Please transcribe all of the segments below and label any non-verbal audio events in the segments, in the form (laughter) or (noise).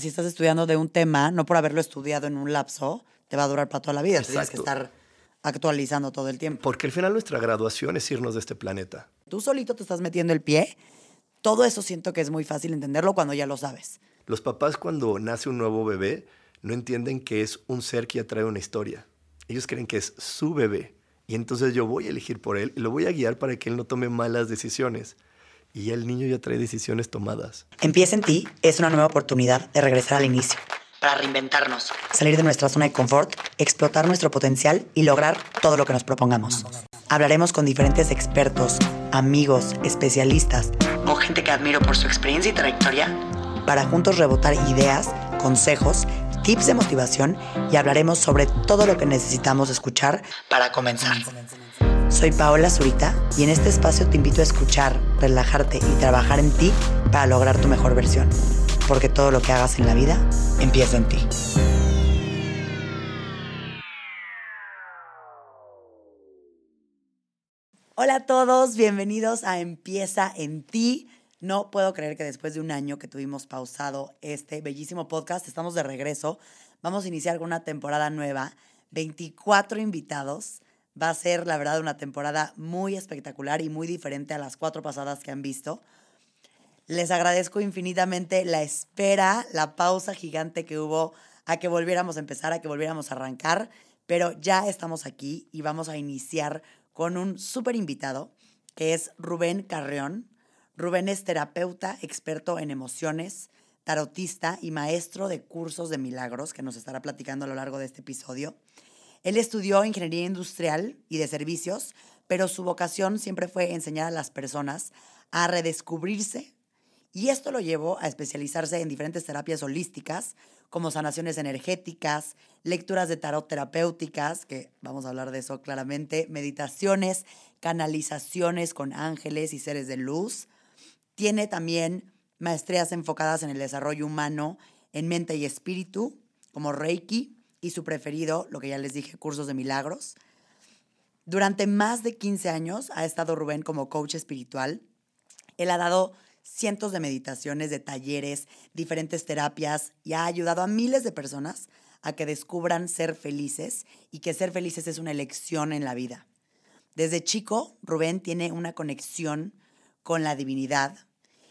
Si estás estudiando de un tema, no por haberlo estudiado en un lapso, te va a durar para toda la vida. Tienes que estar actualizando todo el tiempo. Porque al final nuestra graduación es irnos de este planeta. Tú solito te estás metiendo el pie. Todo eso siento que es muy fácil entenderlo cuando ya lo sabes. Los papás cuando nace un nuevo bebé no entienden que es un ser que ya trae una historia. Ellos creen que es su bebé. Y entonces yo voy a elegir por él y lo voy a guiar para que él no tome malas decisiones. Y el niño ya trae decisiones tomadas. Empieza en ti es una nueva oportunidad de regresar al inicio. Para reinventarnos. Salir de nuestra zona de confort, explotar nuestro potencial y lograr todo lo que nos propongamos. Hablaremos con diferentes expertos, amigos, especialistas o gente que admiro por su experiencia y trayectoria para juntos rebotar ideas, consejos, tips de motivación y hablaremos sobre todo lo que necesitamos escuchar para comenzar. Soy Paola Zurita y en este espacio te invito a escuchar, relajarte y trabajar en ti para lograr tu mejor versión. Porque todo lo que hagas en la vida empieza en ti. Hola a todos, bienvenidos a Empieza en ti. No puedo creer que después de un año que tuvimos pausado este bellísimo podcast, estamos de regreso. Vamos a iniciar con una temporada nueva, 24 invitados. Va a ser, la verdad, una temporada muy espectacular y muy diferente a las cuatro pasadas que han visto. Les agradezco infinitamente la espera, la pausa gigante que hubo a que volviéramos a empezar, a que volviéramos a arrancar, pero ya estamos aquí y vamos a iniciar con un súper invitado que es Rubén Carreón. Rubén es terapeuta, experto en emociones, tarotista y maestro de cursos de milagros, que nos estará platicando a lo largo de este episodio. Él estudió ingeniería industrial y de servicios, pero su vocación siempre fue enseñar a las personas a redescubrirse y esto lo llevó a especializarse en diferentes terapias holísticas, como sanaciones energéticas, lecturas de tarot terapéuticas, que vamos a hablar de eso claramente, meditaciones, canalizaciones con ángeles y seres de luz, tiene también maestrías enfocadas en el desarrollo humano, en mente y espíritu, como Reiki, y su preferido, lo que ya les dije, cursos de milagros. Durante más de 15 años ha estado Rubén como coach espiritual. Él ha dado cientos de meditaciones, de talleres, diferentes terapias y ha ayudado a miles de personas a que descubran ser felices y que ser felices es una elección en la vida. Desde chico, Rubén tiene una conexión con la divinidad,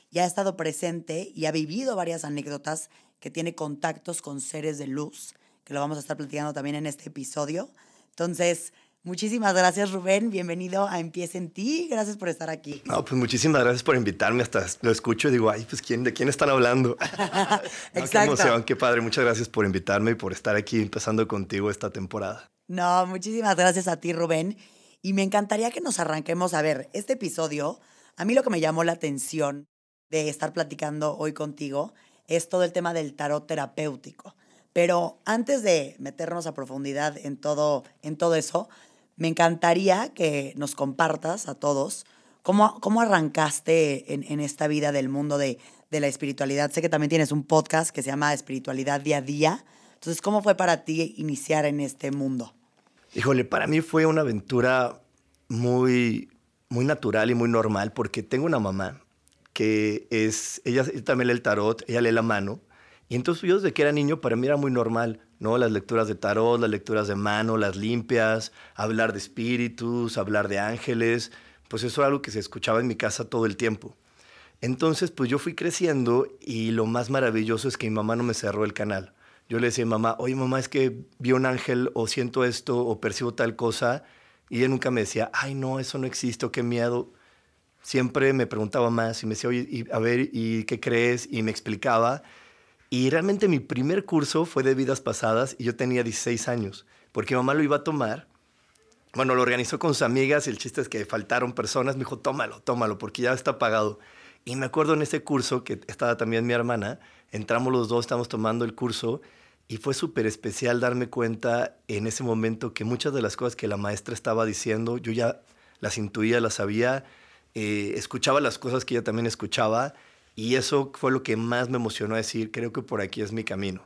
y ha estado presente y ha vivido varias anécdotas que tiene contactos con seres de luz, que lo vamos a estar platicando también en este episodio. Entonces, muchísimas gracias Rubén, bienvenido a Empieza en ti, gracias por estar aquí. No, pues muchísimas gracias por invitarme, hasta lo escucho y digo, ay, pues ¿quién, ¿de quién están hablando? (laughs) (laughs) Exacto. Qué emoción, qué padre, muchas gracias por invitarme y por estar aquí empezando contigo esta temporada. No, muchísimas gracias a ti Rubén y me encantaría que nos arranquemos a ver este episodio. A mí lo que me llamó la atención de estar platicando hoy contigo es todo el tema del tarot terapéutico. Pero antes de meternos a profundidad en todo, en todo eso, me encantaría que nos compartas a todos cómo, cómo arrancaste en, esta vida del mundo de, de la espiritualidad. Sé que también tienes un podcast que se llama Espiritualidad Día a Día. Entonces, ¿cómo fue para ti iniciar en este mundo? Híjole, para mí fue una aventura muy, muy natural y muy normal porque tengo una mamá que es, ella, también lee el tarot, ella lee la mano. Y entonces yo desde que era niño para mí era muy normal, ¿no? Las lecturas de tarot, las lecturas de mano, las limpias, hablar de espíritus, hablar de ángeles, pues eso era algo que se escuchaba en mi casa todo el tiempo. Entonces, pues yo fui creciendo y lo más maravilloso es que mi mamá no me cerró el canal. Yo le decía a mi mamá, oye mamá, es que vi un ángel o siento esto o percibo tal cosa. Y ella nunca me decía, ay no, eso no existe qué miedo siempre me preguntaba más y me decía, oye, a ver, ¿y qué crees? Y me explicaba. Y realmente mi primer curso fue de vidas pasadas y yo tenía 16 años, porque mi mamá lo iba a tomar. Bueno, lo organizó con sus amigas y el chiste es que faltaron personas. Me dijo, tómalo, tómalo, porque ya está pagado. Y me acuerdo en ese curso, que estaba también mi hermana, entramos los dos, estábamos tomando el curso y fue súper especial darme cuenta en ese momento que muchas de las cosas que la maestra estaba diciendo, yo ya las intuía, las sabía, eh, escuchaba las cosas que ella también escuchaba y eso fue lo que más me emocionó decir, creo que por aquí es mi camino.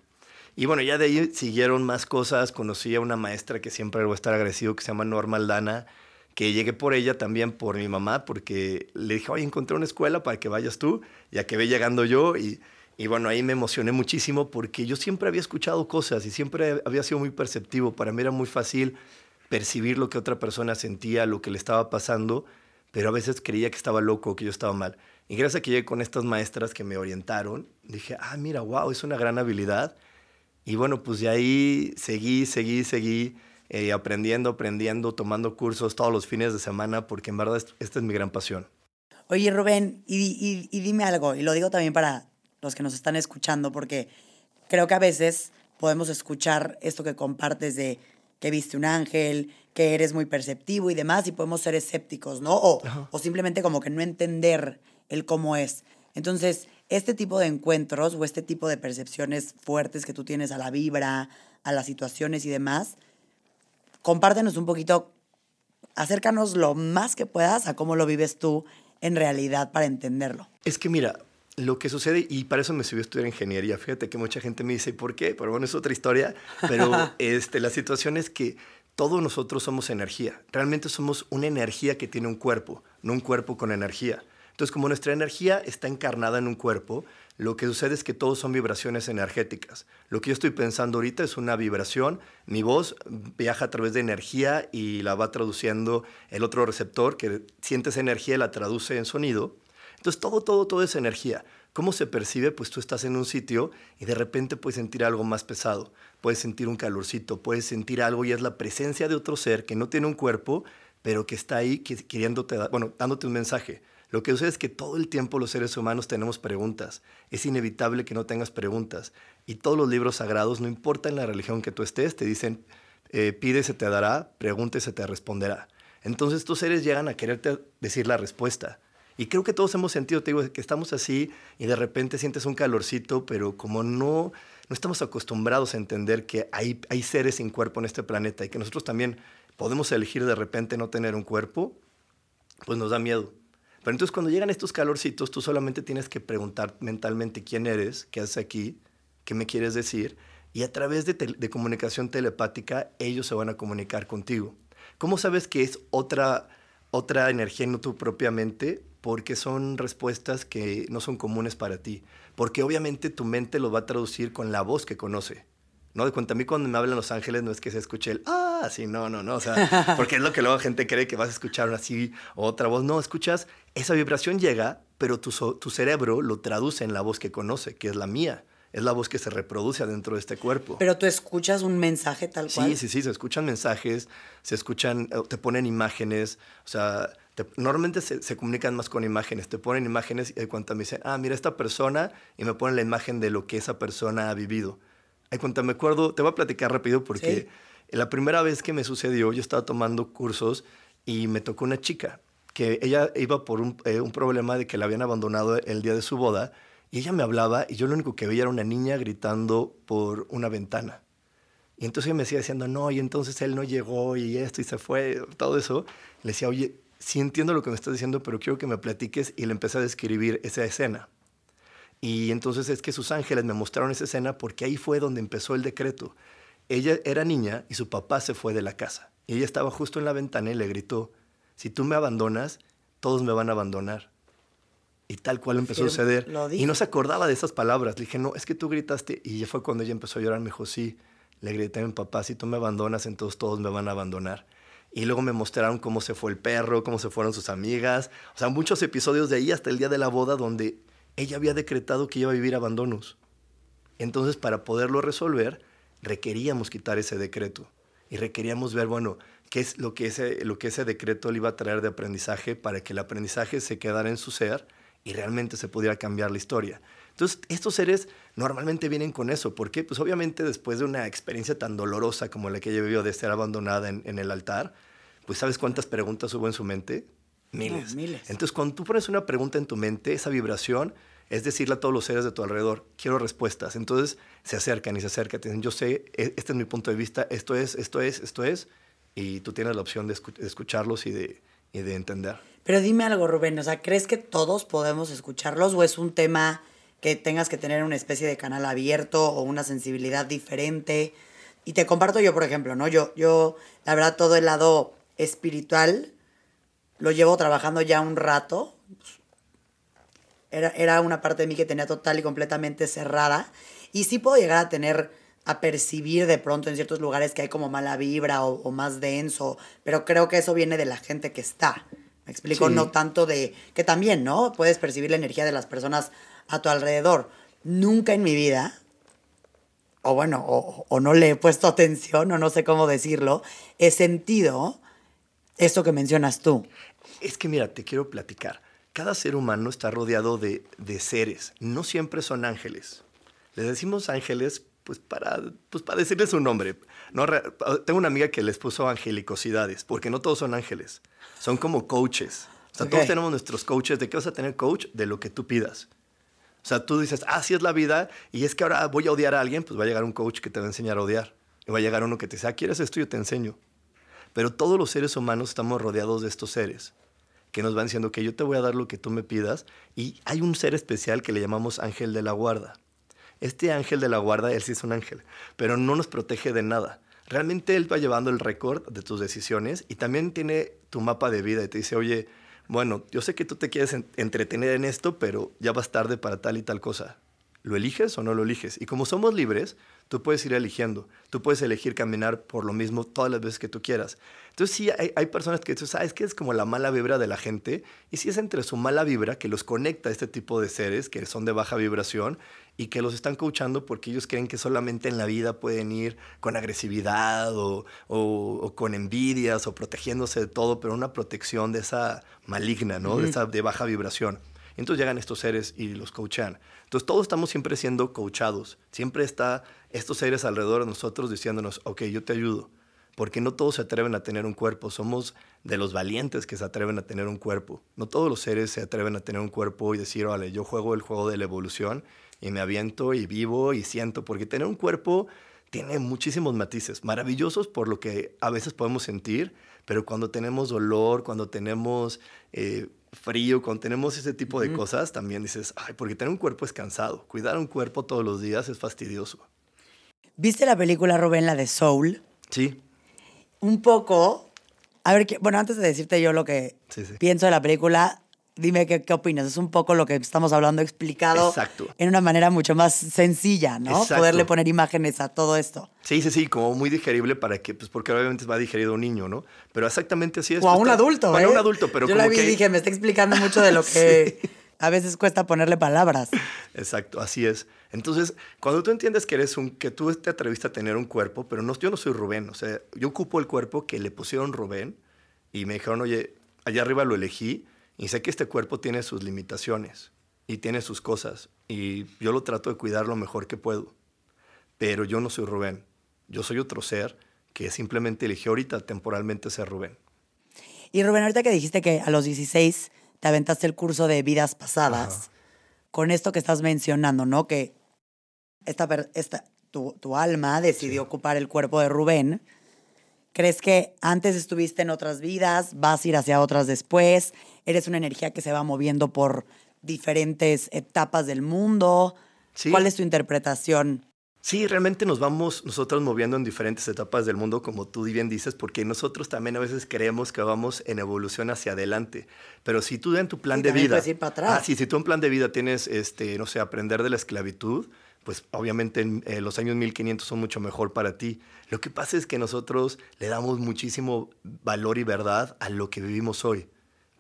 Y bueno, ya de ahí siguieron más cosas, conocí a una maestra que siempre voy a estar agradecido, que se llama Norma Aldana, que llegué por ella también por mi mamá, porque le dije, oye, encontré una escuela para que vayas tú, ya que ve llegando yo, y, Y bueno, ahí me emocioné muchísimo porque yo siempre había escuchado cosas y siempre había sido muy perceptivo. Para mí era muy fácil percibir lo que otra persona sentía, lo que le estaba pasando, pero a veces creía que estaba loco, que yo estaba mal. Y gracias a que llegué con estas maestras que me orientaron, dije, ah, mira, wow, es una gran habilidad. Y bueno, pues de ahí seguí, seguí, seguí eh, aprendiendo, aprendiendo, tomando cursos todos los fines de semana, porque en verdad esta es mi gran pasión. Oye, Rubén, y, y, dime algo, y lo digo también para los que nos están escuchando, porque creo que a veces podemos escuchar esto que compartes de que viste un ángel, que eres muy perceptivo y demás, y podemos ser escépticos, ¿no? O, o simplemente como que no entender el cómo es. Entonces, este tipo de encuentros o este tipo de percepciones fuertes que tú tienes a la vibra, a las situaciones y demás, compártenos un poquito, acércanos lo más que puedas a cómo lo vives tú en realidad para entenderlo. Es que mira, lo que sucede, y para eso me subí a estudiar ingeniería, fíjate que mucha gente me dice, ¿por qué? Pero bueno, es otra historia, pero (laughs) este, la situación es que todos nosotros somos energía, realmente somos una energía que tiene un cuerpo, no un cuerpo con energía. Entonces, como nuestra energía está encarnada en un cuerpo, lo que sucede es que todos son vibraciones energéticas. Lo que yo estoy pensando ahorita es una vibración. Mi voz viaja a través de energía y la va traduciendo el otro receptor que siente esa energía y la traduce en sonido. Entonces, todo, todo, todo es energía. ¿Cómo se percibe? Pues tú estás en un sitio y de repente puedes sentir algo más pesado. Puedes sentir un calorcito, puedes sentir algo y es la presencia de otro ser que no tiene un cuerpo, pero que está ahí queriéndote, bueno, dándote un mensaje. Lo que sucede es que todo el tiempo los seres humanos tenemos preguntas. Es inevitable que no tengas preguntas. Y todos los libros sagrados, no importa en la religión que tú estés, te dicen, eh, pide, se te dará, pregunte, se te responderá. Entonces estos seres llegan a quererte decir la respuesta. Y creo que todos hemos sentido, te digo, que estamos así y de repente sientes un calorcito, pero como no, no estamos acostumbrados a entender que hay, hay seres sin cuerpo en este planeta y que nosotros también podemos elegir de repente no tener un cuerpo, pues nos da miedo. Pero entonces cuando llegan estos calorcitos, tú solamente tienes que preguntar mentalmente quién eres, qué haces aquí, qué me quieres decir, y a través de, comunicación telepática ellos se van a comunicar contigo. ¿Cómo sabes que es otra, otra energía no tu propia mente? Porque son respuestas que no son comunes para ti. Porque obviamente tu mente lo va a traducir con la voz que conoce. ¿No? De cuenta a mí cuando me hablan los ángeles no es que se escuche el ah, sí, no, no, no, o sea, (laughs) porque es lo que luego la gente cree que vas a escuchar así otra voz, no, escuchas, esa vibración llega, pero tu, tu cerebro lo traduce en la voz que conoce, que es la mía. Es la voz que se reproduce adentro de este cuerpo. Pero tú escuchas un mensaje tal cual. Sí, sí, sí, se escuchan mensajes, se escuchan, eh, te ponen imágenes, o sea, normalmente se, se, comunican más con imágenes, te ponen imágenes y de cuando me dicen, ah, mira esta persona, y me ponen la imagen de lo que esa persona ha vivido. Ay, me acuerdo, te voy a platicar rápido porque la primera vez que me sucedió, yo estaba tomando cursos y me tocó una chica que ella iba por un, eh, un, problema de que la habían abandonado el día de su boda y ella me hablaba y yo lo único que veía era una niña gritando por una ventana. Y entonces ella me decía diciendo, no, y entonces él no llegó y esto y se fue, todo eso. Le decía, oye, sí entiendo lo que me estás diciendo, pero quiero que me platiques y le empecé a describir esa escena. Y entonces es que sus ángeles me mostraron esa escena porque ahí fue donde empezó el decreto. Ella era niña y su papá se fue de la casa. Y ella estaba justo en la ventana y le gritó, si tú me abandonas, todos me van a abandonar. Y tal cual empezó a suceder. Y no se acordaba de esas palabras. Le dije, no, es que tú gritaste. Y ya fue cuando ella empezó a llorar. Me dijo, sí. Le grité a mi papá, si tú me abandonas, entonces todos me van a abandonar. Y luego me mostraron cómo se fue el perro, cómo se fueron sus amigas. O sea, muchos episodios de ahí hasta el día de la boda donde ella había decretado que iba a vivir abandonos. Entonces, para poderlo resolver, requeríamos quitar ese decreto y requeríamos ver, bueno, qué es lo que ese, lo que ese decreto le iba a traer de aprendizaje para que el aprendizaje se quedara en su ser y realmente se pudiera cambiar la historia. Entonces, estos seres normalmente vienen con eso. ¿Por qué? Pues obviamente después de una experiencia tan dolorosa como la que ella vivió de ser abandonada en, en el altar, pues ¿sabes cuántas preguntas hubo en su mente? Miles. miles. Entonces, cuando tú pones una pregunta en tu mente, esa vibración es decirle a todos los seres de tu alrededor, quiero respuestas. Entonces, se acercan y se acercan. Te dicen, yo sé, e, este es mi punto de vista, esto es, esto es, esto es. Y tú tienes la opción de, escucharlos y de, y de entender. Pero dime algo, Rubén, o sea, ¿crees que todos podemos escucharlos o es un tema que tengas que tener una especie de canal abierto o una sensibilidad diferente? Y te comparto yo, por ejemplo, ¿no? Yo, yo la verdad, todo el lado espiritual lo llevo trabajando ya un rato, era, era una parte de mí que tenía total y completamente cerrada. Y sí puedo llegar a tener, a percibir de pronto en ciertos lugares que hay como mala vibra o, o más denso, pero creo que eso viene de la gente que está. Me explico, Sí. no tanto de, que también, ¿no? Puedes percibir la energía de las personas a tu alrededor. Nunca en mi vida, o bueno, o, o no le he puesto atención, o no sé cómo decirlo, he sentido esto que mencionas tú. Es que mira, te quiero platicar. Cada ser humano está rodeado de, de seres. No siempre son ángeles. Les decimos ángeles pues para, pues para decirles un nombre. No, tengo una amiga que les puso angelicosidades, porque no todos son ángeles. Son como coaches. O sea, Ok. todos tenemos nuestros coaches. ¿De qué vas a tener coach? De lo que tú pidas. O sea, tú dices, ah, así es la vida, y es que ahora voy a odiar a alguien, pues va a llegar un coach que te va a enseñar a odiar. Y va a llegar uno que te dice, ah, ¿quieres esto? Yo te enseño. Pero todos los seres humanos estamos rodeados de estos seres que nos van diciendo que yo te voy a dar lo que tú me pidas. Y hay un ser especial que le llamamos ángel de la guarda. Este ángel de la guarda, él sí es un ángel, pero no nos protege de nada. Realmente él va llevando el récord de tus decisiones y también tiene tu mapa de vida y te dice, oye, bueno, yo sé que tú te quieres en- entretener en esto, pero ya vas tarde para tal y tal cosa. ¿Lo eliges o no lo eliges? Y como somos libres, tú puedes ir eligiendo. Tú puedes elegir caminar por lo mismo todas las veces que tú quieras. Entonces sí, hay, hay personas que tú sabes que es como la mala vibra de la gente. Y sí es entre su mala vibra que los conecta a este tipo de seres que son de baja vibración y que los están coachando porque ellos creen que solamente en la vida pueden ir con agresividad o, o- o con envidias o protegiéndose de todo, pero una protección de esa maligna, ¿no? De esa de baja vibración. Entonces llegan estos seres y los coachan. Entonces todos estamos siempre siendo coachados. Siempre está estos seres alrededor de nosotros diciéndonos, ok, yo te ayudo. Porque no todos se atreven a tener un cuerpo. Somos de los valientes que se atreven a tener un cuerpo. No todos los seres se atreven a tener un cuerpo y decir, vale, yo juego el juego de la evolución y me aviento y vivo y siento. Porque tener un cuerpo tiene muchísimos matices, maravillosos por lo que a veces podemos sentir, pero cuando tenemos dolor, cuando tenemos eh, frío, cuando tenemos ese tipo de cosas, también dices, ay, porque tener un cuerpo es cansado. Cuidar un cuerpo todos los días es fastidioso. ¿Viste la película, Rubén, la de Soul? Sí, Un poco. A ver, ¿qué- bueno, antes de decirte yo lo que Sí, sí. pienso de la película, dime qué, qué opinas. Es un poco lo que estamos hablando explicado Exacto. en una manera mucho más sencilla, ¿no? Exacto. Poderle poner imágenes a todo esto. Sí, sí, sí, como muy digerible para que, pues porque obviamente va digerido a un niño, ¿no? Pero exactamente así es. O a pues, un está- adulto, Bueno, ¿eh? a un adulto, pero Yo como la vi que... y dije, me está explicando mucho de lo (laughs) que a veces cuesta ponerle palabras. (laughs) Exacto, así es. Entonces, cuando tú entiendes que eres un, que tú te atreviste a tener un cuerpo, pero no, yo no soy Rubén, o sea, yo ocupo el cuerpo que le pusieron Rubén y me dijeron, oye, allá arriba lo elegí y sé que este cuerpo tiene sus limitaciones y tiene sus cosas y yo lo trato de cuidar lo mejor que puedo, pero yo no soy Rubén, yo soy otro ser que simplemente eligió ahorita temporalmente ser Rubén. Y Rubén, ahorita que dijiste que a los 16 te aventaste el curso de vidas pasadas, Ajá. con esto que estás mencionando, ¿no? Que esta, esta, tu, tu alma decidió ocupar el cuerpo de Rubén. ¿Crees que antes estuviste en otras vidas, vas a ir hacia otras después? ¿Eres una energía que se va moviendo por diferentes etapas del mundo? Sí. ¿Cuál es tu interpretación? Sí, realmente nos vamos nosotros moviendo en diferentes etapas del mundo, como tú bien dices, porque nosotros también a veces creemos que vamos en evolución hacia adelante. Pero si tú en tu plan Sí, de vida... ir para atrás. Ah, sí, si tú en plan de vida tienes, este, no sé, aprender de la esclavitud, pues obviamente en, eh, los años 1500 son mucho mejor para ti. Lo que pasa es que nosotros le damos muchísimo valor y verdad a lo que vivimos hoy,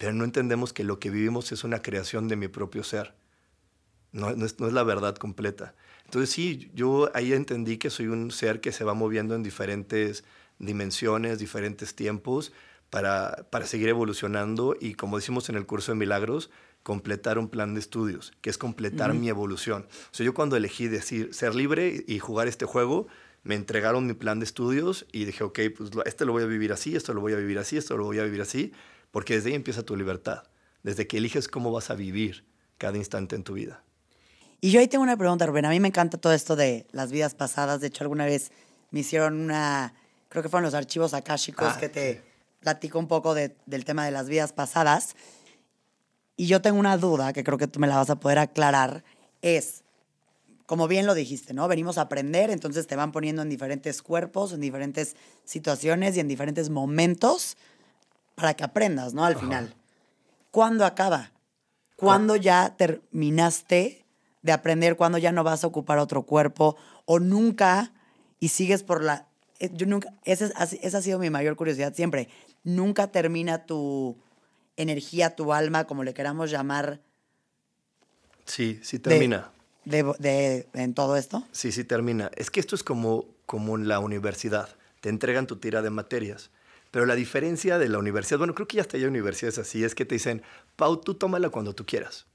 pero no entendemos que lo que vivimos es una creación de mi propio ser. No, no es, no es la verdad completa. Entonces sí, yo ahí entendí que soy un ser que se va moviendo en diferentes dimensiones, diferentes tiempos, para, para seguir evolucionando y, como decimos en el curso de milagros, completar un plan de estudios, que es completar mi evolución. O sea, yo cuando elegí decir ser libre y jugar este juego, me entregaron mi plan de estudios y dije, ok, pues este lo voy a vivir así, esto lo voy a vivir así, esto lo voy a vivir así, porque desde ahí empieza tu libertad, desde que eliges cómo vas a vivir cada instante en tu vida. Y yo ahí tengo una pregunta, Rubén. A mí me encanta todo esto de las vidas pasadas. De hecho, alguna vez me hicieron una, creo que fueron los archivos akáshicos Ah, que te platico un poco de- del tema de las vidas pasadas. Y yo tengo una duda que creo que tú me la vas a poder aclarar. Es, como bien lo dijiste, ¿no? Venimos a aprender, entonces te van poniendo en diferentes cuerpos, en diferentes situaciones y en diferentes momentos para que aprendas, ¿no? Al final. ¿Cuándo acaba? ¿Cuándo ya terminaste de aprender? ¿Cuándo ya no vas a ocupar otro cuerpo? ¿O nunca y sigues por la... eh, Yo nunca... Esa, es- esa ha sido mi mayor curiosidad siempre. Nunca termina tu energía, tu alma, como le queramos llamar, Sí, sí termina. de, de- en todo esto. Sí, sí termina. Es que esto es como, como en la universidad. Te entregan tu tira de materias. Pero la diferencia de la universidad, bueno, creo que ya hasta hay universidades así, es que te dicen, Pau, tú tómala cuando tú quieras.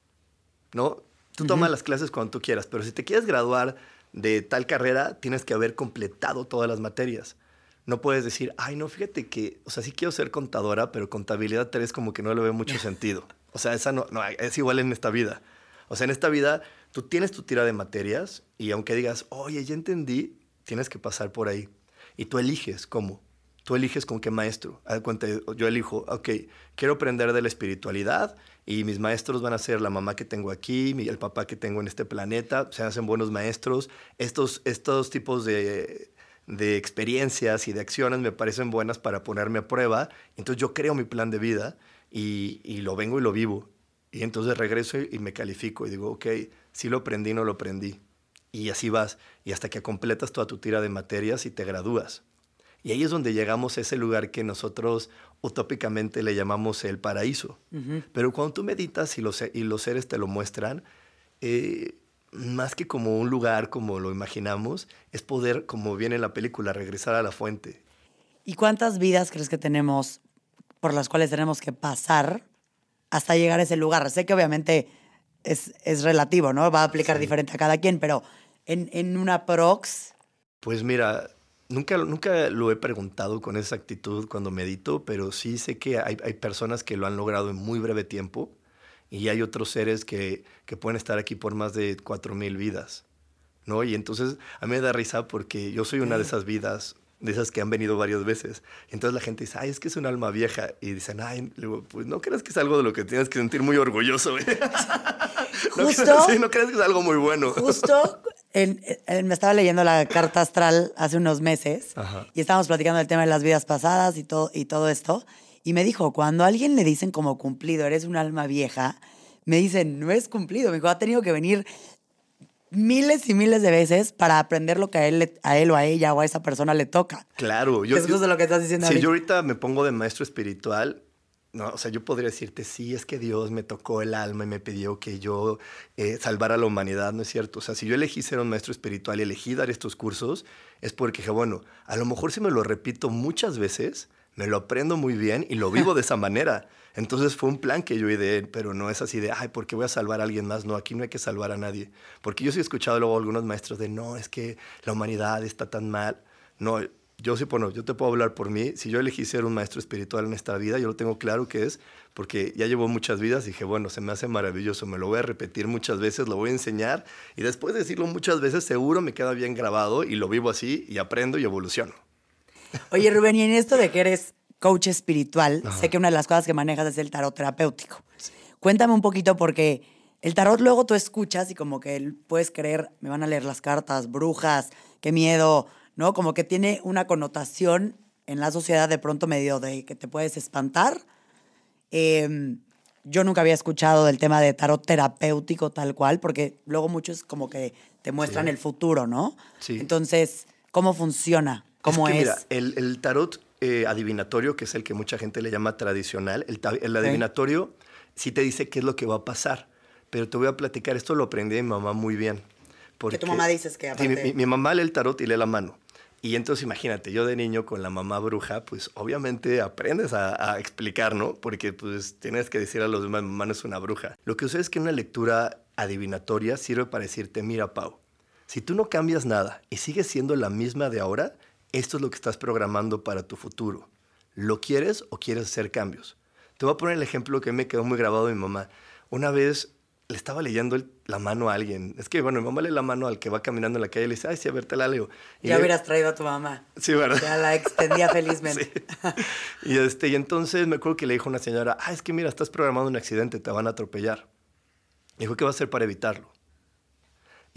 ¿No? Tú toma las clases cuando tú quieras, pero si te quieres graduar de tal carrera, tienes que haber completado todas las materias. No puedes decir, ay, no, fíjate que, o sea, sí quiero ser contadora, pero contabilidad 3 como que no le veo mucho sentido. (laughs) O sea, esa no, no, es igual en esta vida. O sea, en esta vida tú tienes tu tira de materias y aunque digas, oye, ya entendí, tienes que pasar por ahí. Y tú eliges cómo. Tú eliges con qué maestro. Yo elijo, ok, quiero aprender de la espiritualidad y mis maestros van a ser la mamá que tengo aquí, el papá que tengo en este planeta, se hacen buenos maestros. Estos, estos tipos de, de experiencias y de acciones me parecen buenas para ponerme a prueba. Entonces yo creo mi plan de vida y, y lo vengo y lo vivo. Y entonces regreso y me califico y digo, ok, sí lo aprendí, no lo aprendí. Y así vas. Y hasta que completas toda tu tira de materias y te gradúas. Y ahí es donde llegamos a ese lugar que nosotros utópicamente le llamamos el paraíso. Pero cuando tú meditas y los, y los seres te lo muestran, eh, más que como un lugar como lo imaginamos, es poder, como viene en la película, regresar a la fuente. ¿Y cuántas vidas crees que tenemos por las cuales tenemos que pasar hasta llegar a ese lugar? Sé que obviamente es, es relativo, ¿no? Va a aplicar diferente a cada quien, pero en, en una prox, Pues mira, nunca, nunca lo he preguntado con esa actitud cuando medito, pero sí sé que hay, hay personas que lo han logrado en muy breve tiempo y hay otros seres que, que pueden estar aquí por más de 4.000 vidas, ¿no? Y entonces a mí me da risa porque yo soy una de esas vidas, de esas que han venido varias veces. Y entonces la gente dice, ay, es que es un alma vieja. Y dicen, ay, digo, pues no creas que es algo de lo que tienes que sentir muy orgulloso. ¿eh?". (laughs) no, Justo. creas, sí, no creas que es algo muy bueno. justo en- en- me estaba leyendo la carta astral hace unos meses Ajá. y estábamos platicando del tema de las vidas pasadas y todo, y todo esto. Y me dijo, cuando a alguien le dicen como cumplido, eres un alma vieja, me dicen, no es cumplido. Me dijo, ha tenido que venir miles y miles de veces para aprender lo que a él, a él o a ella o a esa persona le toca. Claro, Que es justo lo que estás diciendo Si ahorita. yo ahorita me pongo de maestro espiritual, no, o sea, yo podría decirte, sí, es que Dios me tocó el alma y me pidió que yo eh, salvara a la humanidad, ¿no es cierto? O sea, si yo elegí ser un maestro espiritual y elegí dar estos cursos, es porque dije, bueno, a lo mejor si me lo repito muchas veces, me lo aprendo muy bien y lo vivo de esa manera. Entonces fue un plan que yo ideé, pero no es así de, ay, ¿por qué voy a salvar a alguien más? No, aquí no hay que salvar a nadie. Porque yo sí he escuchado luego a algunos maestros de, no, es que la humanidad está tan mal. No, yo sí, bueno, yo te puedo hablar por mí. Si yo elegí ser un maestro espiritual en esta vida, yo lo tengo claro que es porque ya llevo muchas vidas y dije, bueno, se me hace maravilloso, me lo voy a repetir muchas veces, lo voy a enseñar y después de decirlo muchas veces seguro me queda bien grabado y lo vivo así y aprendo y evoluciono. Oye, Rubén, y en esto de que eres coach espiritual, sé que una de las cosas que manejas es el tarot terapéutico. Cuéntame un poquito porque el tarot luego tú escuchas y como que puedes creer, me van a leer las cartas, brujas, qué miedo, ¿no? Como que tiene una connotación en la sociedad de pronto medio de que te puedes espantar. Eh, yo nunca había escuchado del tema de tarot terapéutico tal cual, porque luego muchos como que te muestran Sí. el futuro, ¿no? Sí. Entonces, ¿cómo funciona? ¿Cómo es? es? que, Mira, el, el tarot eh, adivinatorio, que es el que mucha gente le llama tradicional, el, el adivinatorio sí te dice qué es lo que va a pasar. Pero te voy a platicar, esto lo aprendí de mi mamá muy bien. Que tu mamá dices que Sí, aparte- mi- mi mamá lee el tarot y lee la mano. Y entonces imagínate, yo de niño con la mamá bruja, pues obviamente aprendes a, explicar, ¿no? Porque pues tienes que decir a los demás, mamá no es una bruja. Lo que sucede es que una lectura adivinatoria sirve para decirte, mira Pau, si tú no cambias nada y sigues siendo la misma de ahora, esto es lo que estás programando para tu futuro. ¿Lo quieres o quieres hacer cambios? Te voy a poner el ejemplo que me quedó muy grabado de mi mamá. Una vez le estaba leyendo el- la mano a alguien. Es que, bueno, mi mamá lee la mano al que va caminando en la calle y le dice, ay, sí, a ver, te la leo. Y Ya le- hubieras traído a tu mamá. Sí, ¿verdad? Ya la extendía (laughs) felizmente. Sí. Y, este, y entonces me acuerdo que le dijo una señora, ah, es que mira, estás programando un accidente, te van a atropellar. Dijo, ¿qué va a hacer para evitarlo?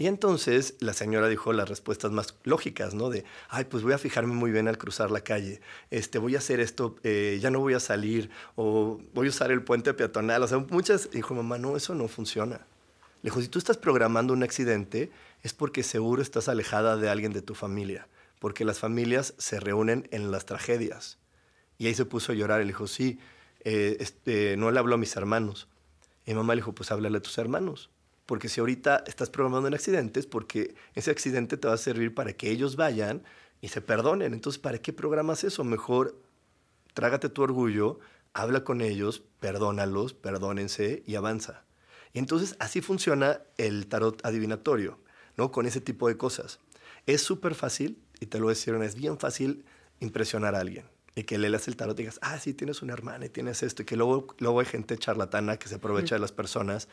Y entonces la señora dijo las respuestas más lógicas, ¿no? De, ay, pues voy a fijarme muy bien al cruzar la calle, este, voy a hacer esto, eh, ya no voy a salir, o voy a usar el puente peatonal. O sea, muchas. Dijo, mamá, no, eso no funciona. Le dijo, si tú estás programando un accidente, es porque seguro estás alejada de alguien de tu familia, porque las familias se reúnen en las tragedias. Y ahí se puso a llorar. Y le dijo, sí, eh, este, no le habló a mis hermanos. Y mamá le dijo, pues háblale a tus hermanos. Porque si ahorita estás programando un accidente es porque ese accidente te va a servir para que ellos vayan y se perdonen. Entonces, ¿para qué programas eso? Mejor trágate tu orgullo, habla con ellos, perdónalos, perdónense y avanza. Y entonces así funciona el tarot adivinatorio, ¿no? Con ese tipo de cosas. Es súper fácil, y te lo decir, es bien fácil impresionar a alguien. Y que le leas el tarot y digas, ah, sí, tienes una hermana y tienes esto. Y que luego, luego hay gente charlatana que se aprovecha de las personas.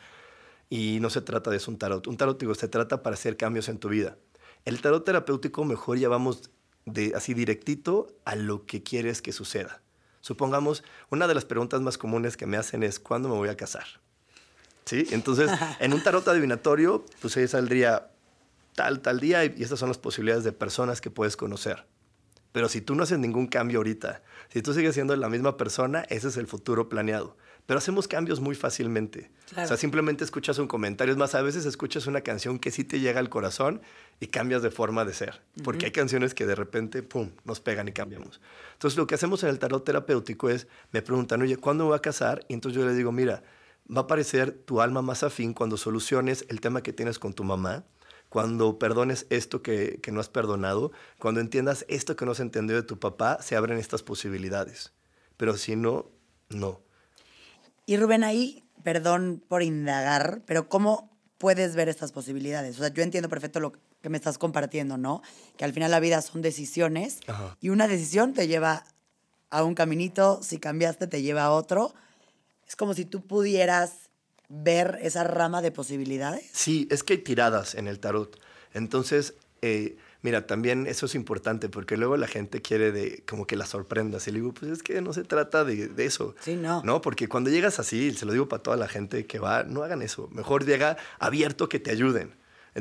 Y no se trata de eso un tarot. Un tarot, digo, se trata para hacer cambios en tu vida. El tarot terapéutico mejor ya vamos de, así directito a lo que quieres que suceda. Supongamos, una de las preguntas más comunes que me hacen es, ¿cuándo me voy a casar? ¿Sí? Entonces, (laughs) en un tarot adivinatorio, pues ahí saldría tal, tal día y estas son las posibilidades de personas que puedes conocer. Pero si tú no haces ningún cambio ahorita, si tú sigues siendo la misma persona, ese es el futuro planeado. Pero hacemos cambios muy fácilmente. O sea, simplemente escuchas un comentario. Es más, a veces escuchas una canción que sí te llega al corazón y cambias de forma de ser. Porque hay canciones que de repente, pum, nos pegan y cambiamos. Entonces, lo que hacemos en el tarot terapéutico es, me preguntan, oye, ¿cuándo me voy a casar? Y entonces yo les digo, mira, va a aparecer tu alma más afín cuando soluciones el tema que tienes con tu mamá, cuando perdones esto que, no has perdonado, cuando entiendas esto que no has entendido de tu papá, se abren estas posibilidades. Pero si no, no. Y Rubén, ahí, perdón por indagar, pero ¿cómo puedes ver estas posibilidades? O sea, yo entiendo perfecto lo que me estás compartiendo, ¿no? Que al final la vida son decisiones y una decisión te lleva a un caminito, si cambiaste te lleva a otro es como si tú pudieras ver esa rama de posibilidades. Sí, es que hay tiradas en el tarot. Entonces, eh, mira, también eso es importante porque luego la gente quiere de como que la sorprendas. Y le digo, pues es que no se trata de, eso. Sí, no. No, porque cuando llegas así, se lo digo para toda la gente que va, no hagan eso. Mejor llega abierto que te ayuden.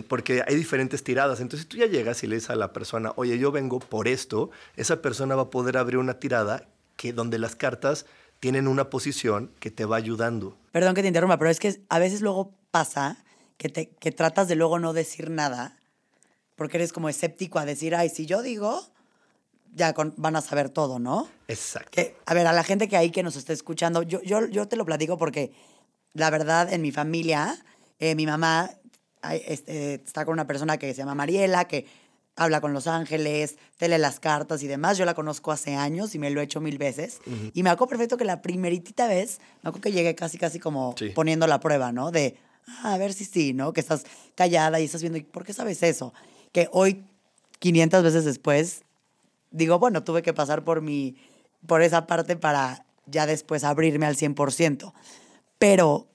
Porque hay diferentes tiradas. Entonces tú ya llegas y le dices a la persona, oye, yo vengo por esto, esa persona va a poder abrir una tirada que donde las cartas tienen una posición que te va ayudando. Perdón que te interrumpa, pero es que a veces luego pasa que, te, que tratas de luego no decir nada porque eres como escéptico a decir, ay, si yo digo, ya van a saber todo, ¿no? Exacto. Que, a ver, a la gente que ahí que nos está escuchando, yo, yo, yo te lo platico porque la verdad en mi familia, eh, mi mamá este, está con una persona que se llama Mariela, que habla con los ángeles, te lee las cartas y demás. Yo la conozco hace años y me lo he hecho mil veces. Y me acuerdo perfecto que la primeritita vez, me acuerdo que llegué casi, casi como poniendo la prueba, ¿no? De, ah, a ver si sí, ¿no? Que estás callada y estás viendo, ¿por qué sabes eso? Que hoy, 500 veces después, digo, bueno, tuve que pasar por mi, por esa parte para ya después abrirme al 100%. Pero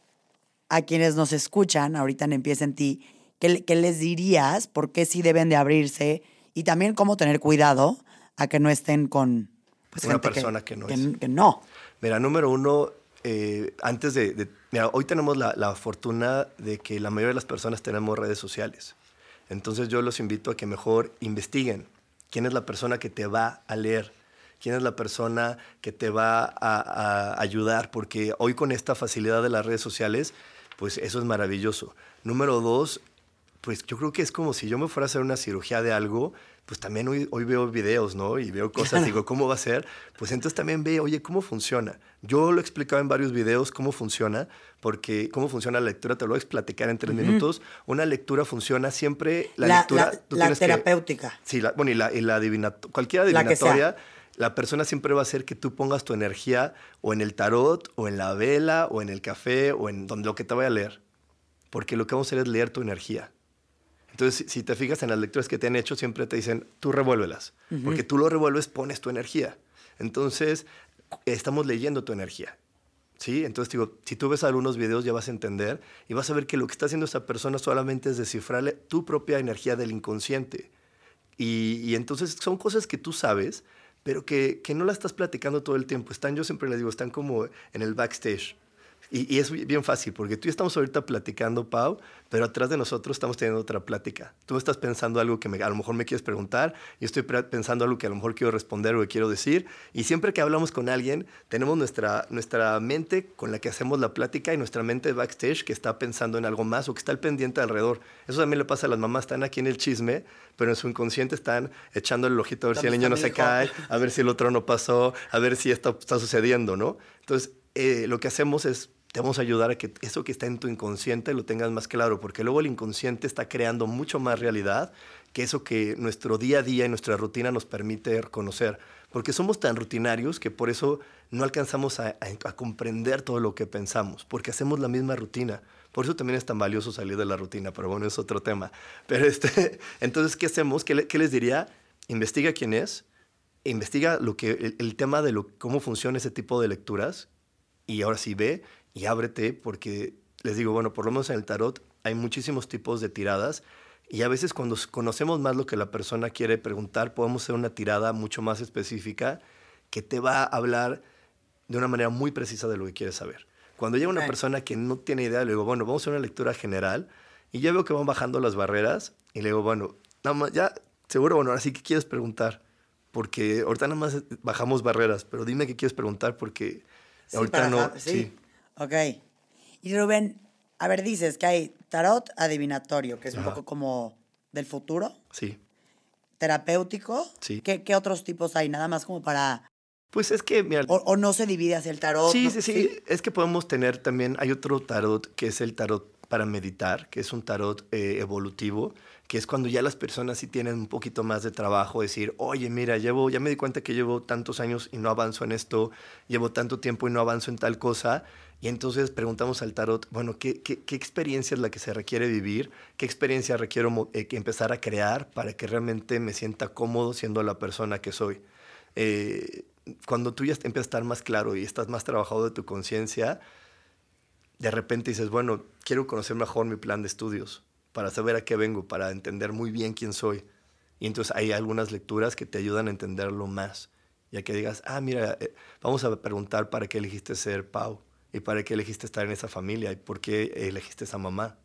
a quienes nos escuchan, ahorita en Empieza en Ti, ¿Qué, les dirías? ¿Por qué sí deben de abrirse? Y también cómo tener cuidado a que no estén con pues, una persona que, no es. Que no. Mira, número uno, eh, antes de, Mira, hoy tenemos la, la, fortuna de que la mayoría de las personas tenemos redes sociales. Entonces yo los invito a que mejor investiguen quién es la persona que te va a leer, quién es la persona que te va a, a ayudar, porque hoy con esta facilidad de las redes sociales, pues eso es maravilloso. Número dos, pues yo creo que es como si yo me fuera a hacer una cirugía de algo, pues también hoy, hoy veo videos, ¿no? Y veo cosas, digo, ¿cómo va a ser? Pues entonces también veo, oye, ¿cómo funciona? Yo lo he explicado en varios videos cómo funciona, porque cómo funciona la lectura, te lo voy a explicar en tres minutos. Una lectura funciona siempre, la, lectura... La, la terapéutica. sí, la, bueno, y la, y la cualquier adivinatoria la persona siempre va a hacer que tú pongas tu energía o en el tarot, o en la vela, o en el café, o en donde lo que te vaya a leer. Porque lo que vamos a hacer es leer tu energía. Entonces, si te fijas en las lecturas que te han hecho, siempre te dicen, tú revuélvelas, porque tú lo revuelves, pones tu energía. Entonces, estamos leyendo tu energía. ¿Sí? Entonces, digo, si tú ves algunos videos ya vas a entender y vas a ver que lo que está haciendo esa persona solamente es descifrarle tu propia energía del inconsciente. Y, entonces son cosas que tú sabes, pero que, que, no la estás platicando todo el tiempo. Están, yo siempre les digo, están como en el backstage. Y, y, es bien fácil, porque tú y estamos ahorita platicando, Pau, pero atrás de nosotros estamos teniendo otra plática. Tú estás pensando algo que me, a lo mejor me quieres preguntar, y estoy pensando algo que a lo mejor quiero responder o que quiero decir. Y siempre que hablamos con alguien, tenemos nuestra, nuestra mente con la que hacemos la plática y nuestra mente backstage que está pensando en algo más o que está al pendiente alrededor. Eso también le pasa a las mamás, están aquí en el chisme, pero en su inconsciente están echando el ojito a ver si el niño no se cae, a ver si el otro no pasó, a ver si esto está sucediendo, ¿no? Entonces, eh, lo que hacemos es te vamos a ayudar a que eso que está en tu inconsciente lo tengas más claro, porque luego el inconsciente está creando mucho más realidad que eso que nuestro día a día y nuestra rutina nos permite reconocer. Porque somos tan rutinarios que por eso no alcanzamos a, comprender todo lo que pensamos, porque hacemos la misma rutina. Por eso también es tan valioso salir de la rutina, pero bueno, es otro tema. Pero este, (laughs) entonces, ¿qué hacemos? ¿Qué, les diría? Investiga quién es, investiga lo que, el, tema de lo, cómo funciona ese tipo de lecturas y ahora sí ve y ábrete porque les digo, bueno, por lo menos en el tarot hay muchísimos tipos de tiradas y a veces cuando conocemos más lo que la persona quiere preguntar, podemos hacer una tirada mucho más específica que te va a hablar de una manera muy precisa de lo que quieres saber. Cuando llega una persona que no tiene idea, le digo, bueno, vamos a hacer una lectura general y ya veo que van bajando las barreras y le digo, bueno, nada más, ya, seguro, bueno, ahora sí que quieres preguntar, porque ahorita nada más bajamos barreras, pero dime qué quieres preguntar porque ahorita no... sí. Ok. Y Rubén, a ver, dices que hay tarot adivinatorio, que es un poco como del futuro. Sí. Terapéutico. Sí. ¿Qué, ¿Qué, otros tipos hay? Nada más como para... Pues es que, mira... O, no se divide hacia el tarot. Sí, sí, sí, Es que podemos tener también, hay otro tarot que es el tarot para meditar, que es un tarot eh, evolutivo, que es cuando ya las personas sí tienen un poquito más de trabajo, decir, oye, mira, llevo, ya me di cuenta que llevo tantos años y no avanzo en esto, llevo tanto tiempo y no avanzo en tal cosa, y entonces preguntamos al tarot, bueno, ¿qué, qué, experiencia es la que se requiere vivir? ¿Qué experiencia requiero eh, empezar a crear para que realmente me sienta cómodo siendo la persona que soy? Eh, cuando tú ya empiezas a estar más claro y estás más trabajado de tu conciencia, de repente dices, bueno, quiero conocer mejor mi plan de estudios para saber a qué vengo, para entender muy bien quién soy. Y entonces hay algunas lecturas que te ayudan a entenderlo más. Ya que digas, ah, mira, eh, vamos a preguntar para qué elegiste ser Pau ¿Y para qué elegiste estar en esa familia? ¿Y por qué elegiste esa mamá?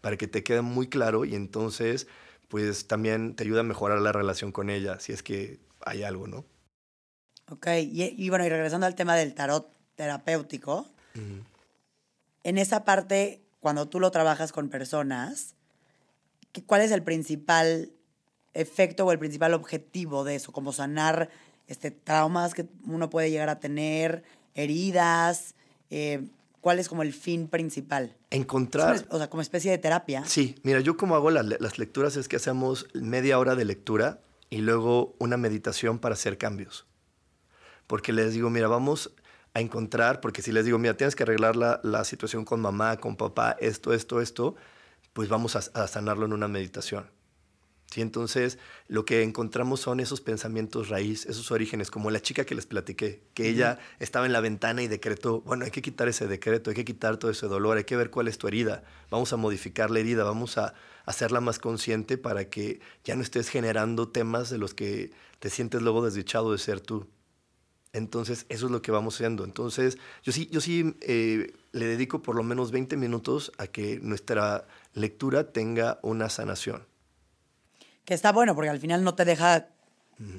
Para que te quede muy claro y entonces, pues también te ayuda a mejorar la relación con ella, si es que hay algo, ¿no? Ok, y, bueno, y regresando al tema del tarot terapéutico, en esa parte, cuando tú lo trabajas con personas, ¿cuál es el principal efecto o el principal objetivo de eso? Como sanar este, traumas que uno puede llegar a tener, heridas? Eh, ¿Cuál es como el fin principal? Encontrar... o sea, como especie de terapia. Sí, mira, yo como hago las lecturas es que hacemos media hora de lectura y luego una meditación para hacer cambios. Porque les digo, mira, vamos a encontrar, porque si les digo, mira, tienes que arreglar la, la situación con mamá, con papá, esto, esto, esto, pues vamos a, a sanarlo en una meditación. ¿Sí? Entonces, lo que encontramos son esos pensamientos raíz, esos orígenes, como la chica que les platiqué, que ella estaba en la ventana y decretó, bueno, hay que quitar ese decreto, hay que quitar todo ese dolor, hay que ver cuál es tu herida, vamos a modificar la herida, vamos a hacerla más consciente para que ya no estés generando temas de los que te sientes luego desdichado de ser tú. Entonces, eso es lo que vamos haciendo. Entonces, yo sí, yo sí eh, le dedico por lo menos 20 minutos a que nuestra lectura tenga una sanación que está bueno porque al final no te deja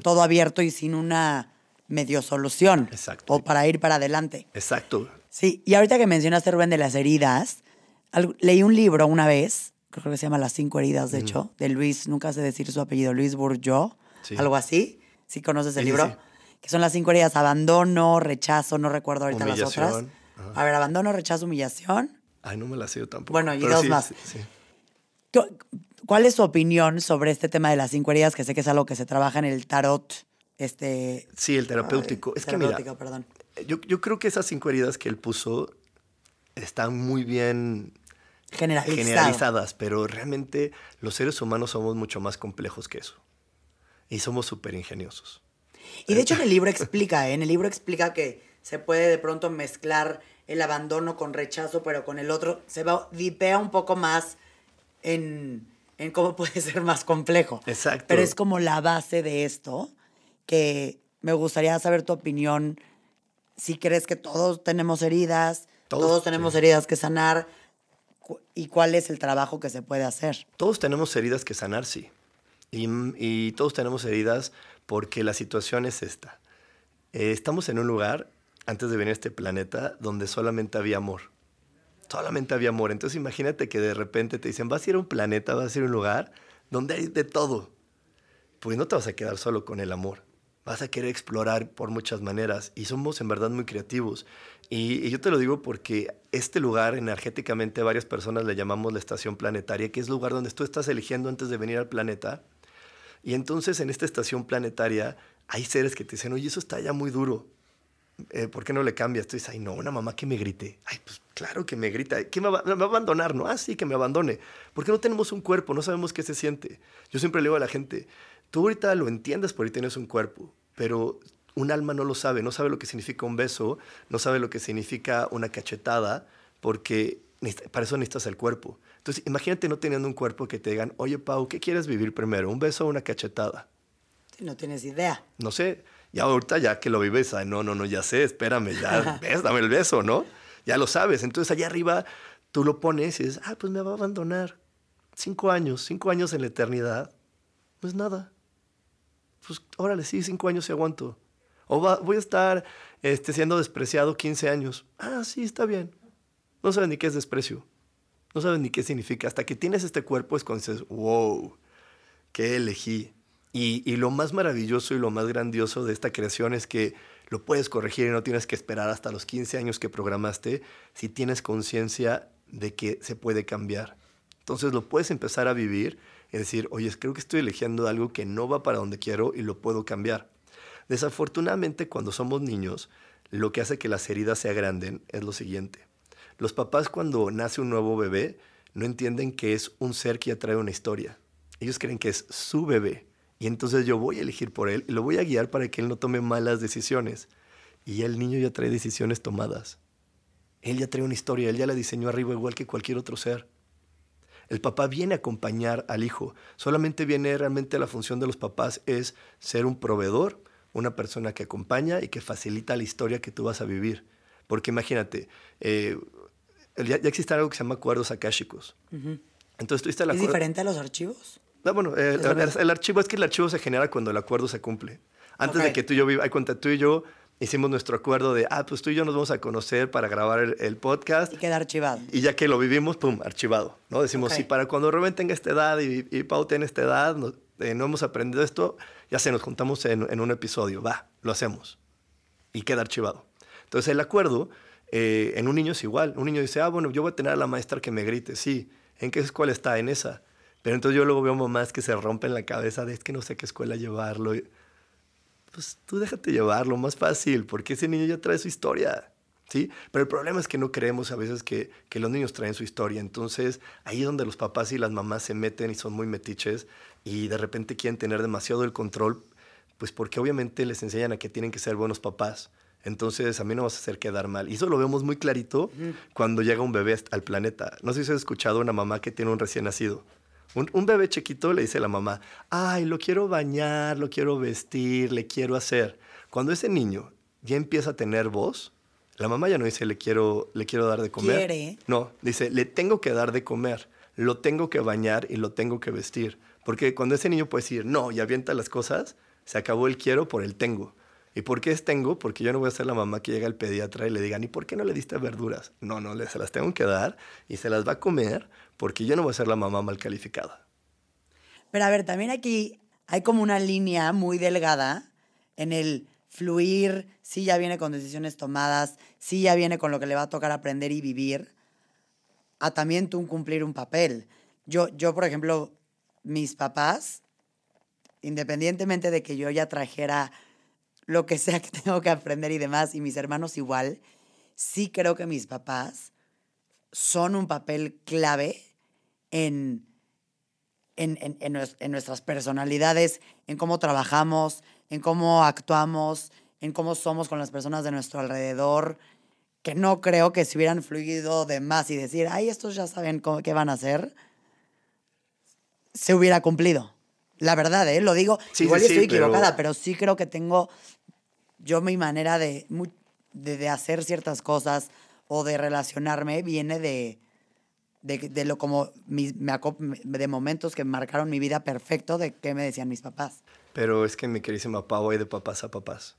todo abierto y sin una medio solución. Exacto. O para ir para adelante. Exacto. Sí, y ahorita que mencionaste, Rubén, de las heridas, leí un libro una vez, creo que se llama Las cinco heridas, de hecho, de Luis, nunca sé decir su apellido, Luis Bourgeot, algo así. ¿Sí conoces el libro? Que son las cinco heridas, abandono, rechazo, no recuerdo ahorita las otras. A ver, abandono, rechazo, humillación. Ay, no me las sé yo tampoco. Bueno, y dos más. ¿Cuál es su opinión sobre este tema de las cinco heridas? Que sé que es algo que se trabaja en el tarot. Este, sí, el terapéutico. es que mira, perdón. Yo, yo creo que esas cinco heridas que él puso están muy bien generalizadas, pero realmente los seres humanos somos mucho más complejos que eso. Y somos súper ingeniosos. Y de hecho en el libro explica, ¿eh? en el libro explica que se puede de pronto mezclar el abandono con rechazo, pero con el otro se va, vipea un poco más en, en cómo (laughs) puede ser más complejo. Exacto. Pero es como la base de esto, que me gustaría saber tu opinión, si crees que todos tenemos heridas, Todos, tenemos heridas que sanar. ¿Y cuál es el trabajo que se puede hacer? Todos tenemos heridas que sanar, sí. Y, y todos tenemos heridas porque la situación es esta. Eh, estamos en un lugar, antes de venir a este planeta, donde solamente había amor. Solamente había amor. Entonces imagínate que de repente te dicen, vas a ir a un planeta, vas a ir a un lugar donde hay de todo. Pues no te vas a quedar solo con el amor. Vas a querer explorar por muchas maneras. Y somos en verdad muy creativos. Y, yo te lo digo porque este lugar, energéticamente, varias personas le llamamos la estación planetaria, que es el lugar donde tú estás eligiendo antes de venir al planeta y entonces en esta estación planetaria hay seres que te dicen, oye, eso está ya muy duro. Eh, ¿Por qué no le cambias? Tú dices, ay, no, una mamá que me grite. Ay, pues claro que me grita. ¿Qué me va, me va a abandonar? No, ah, sí, que me abandone. Porque no tenemos un cuerpo, no sabemos qué se siente. Yo siempre le digo a la gente, tú ahorita lo entiendes porque tienes un cuerpo, pero un alma no lo sabe, no sabe lo que significa un beso, no sabe lo que significa una cachetada, porque para eso necesitas el cuerpo. Entonces, imagínate no teniendo un cuerpo que te digan, oye, Pau, ¿qué quieres vivir primero? ¿Un beso o una cachetada? no tienes idea. No sé. Ya ahorita ya que lo vives, ay, no, no, no, ya sé, espérame, ya (laughs) ves, dame el beso, ¿no? Ya lo sabes. Entonces, allá arriba tú lo pones y dices, ah, pues me va a abandonar. Cinco años, cinco años en la eternidad. Pues nada. Pues órale, sí, cinco años y aguanto. O voy a estar este, siendo despreciado 15 años. Ah, sí, está bien. No sabes ni qué es desprecio. No sabes ni qué significa. Hasta que tienes este cuerpo es cuando dices, wow, ¿qué elegí? Y, lo más maravilloso y lo más grandioso de esta creación es que lo puedes corregir y no tienes que esperar hasta los 15 años que programaste si tienes conciencia de que se puede cambiar. Entonces lo puedes empezar a vivir y decir, oye, creo que estoy eligiendo algo que no va para donde quiero y lo puedo cambiar. Desafortunadamente, cuando somos niños, lo que hace que las heridas se agranden es lo siguiente. Los papás cuando nace un nuevo bebé no entienden que es un ser que ya trae una historia. Ellos creen que es su bebé. Y entonces yo voy a elegir por él y lo voy a guiar para que él no tome malas decisiones. Y el niño ya trae decisiones tomadas. Él ya trae una historia, él ya la diseñó arriba igual que cualquier otro ser. El papá viene a acompañar al hijo. Solamente viene realmente la función de los papás es ser un proveedor, una persona que acompaña y que facilita la historia que tú vas a vivir. Porque imagínate, eh, ya, existe algo que se llama acuerdos akáshicos. Entonces, ¿tú ¿Es diferente a los archivos? No, bueno, el, archivo es que el archivo se genera cuando el acuerdo se cumple. Antes de que tú y yo hay cuenta tú y yo hicimos nuestro acuerdo de, ah, pues tú y yo nos vamos a conocer para grabar el, podcast. Y queda archivado. Y ya que lo vivimos, pum, archivado, ¿no? Decimos, sí, para cuando Rubén tenga esta edad y, y Pau tenga esta edad, eh, no, hemos aprendido esto, ya se nos juntamos en, en un episodio, va, lo hacemos. Y queda archivado. Entonces el acuerdo eh, en un niño es igual. Un niño dice, ah, bueno, yo voy a tener a la maestra que me grite. Sí. ¿En qué escuela está? En esa. Pero entonces yo luego veo mamás que se rompen la cabeza de es que no sé qué escuela llevarlo. Pues tú déjate llevarlo, más fácil, porque ese niño ya trae su historia. ¿Sí? Pero el problema es que no creemos a veces que, que, los niños traen su historia. Entonces, ahí es donde los papás y las mamás se meten y son muy metiches y de repente quieren tener demasiado el control, pues porque obviamente les enseñan a que tienen que ser buenos papás. Entonces, a mí no vas a hacer quedar mal. Y eso lo vemos muy clarito cuando llega un bebé al planeta. No sé si has escuchado una mamá que tiene un recién nacido. Un, bebé chiquito le dice a la mamá, ay, lo quiero bañar, lo quiero vestir, le quiero hacer. Cuando ese niño ya empieza a tener voz, la mamá ya no dice, le quiero, le quiero dar de comer. ¿Quiere? No, dice, le tengo que dar de comer, lo tengo que bañar y lo tengo que vestir. Porque cuando ese niño puede decir, no, y avienta las cosas, se acabó el quiero por el tengo. ¿Y por qué es tengo? Porque yo no voy a ser la mamá que llega al pediatra y le diga, ¿y por qué no le diste verduras? No, no, se las tengo que dar y se las va a comer porque yo no voy a ser la mamá mal calificada. Pero a ver, también aquí hay como una línea muy delgada en el fluir, sí ya viene con decisiones tomadas, sí ya viene con lo que le va a tocar aprender y vivir, a también tú cumplir un papel. Yo, yo, por ejemplo, mis papás, independientemente de que yo ya trajera lo que sea que (laughs) tengo que aprender y demás, y mis hermanos igual, sí creo que mis papás son un papel clave en, en, en, nuestras personalidades, en cómo trabajamos, en cómo actuamos, en cómo somos con las personas de nuestro alrededor, que no creo que si hubieran fluido de más y decir, ay, estos ya saben cómo, qué van a hacer, se hubiera cumplido. La verdad, ¿eh? Lo digo, igual estoy equivocada, pero sí creo que tengo yo mi manera de, de, hacer ciertas cosas o de relacionarme viene de, de, lo como me de momentos que marcaron mi vida perfecto de qué me decían mis papás. Pero es que mi queridísima Pau, hay de papás a papás.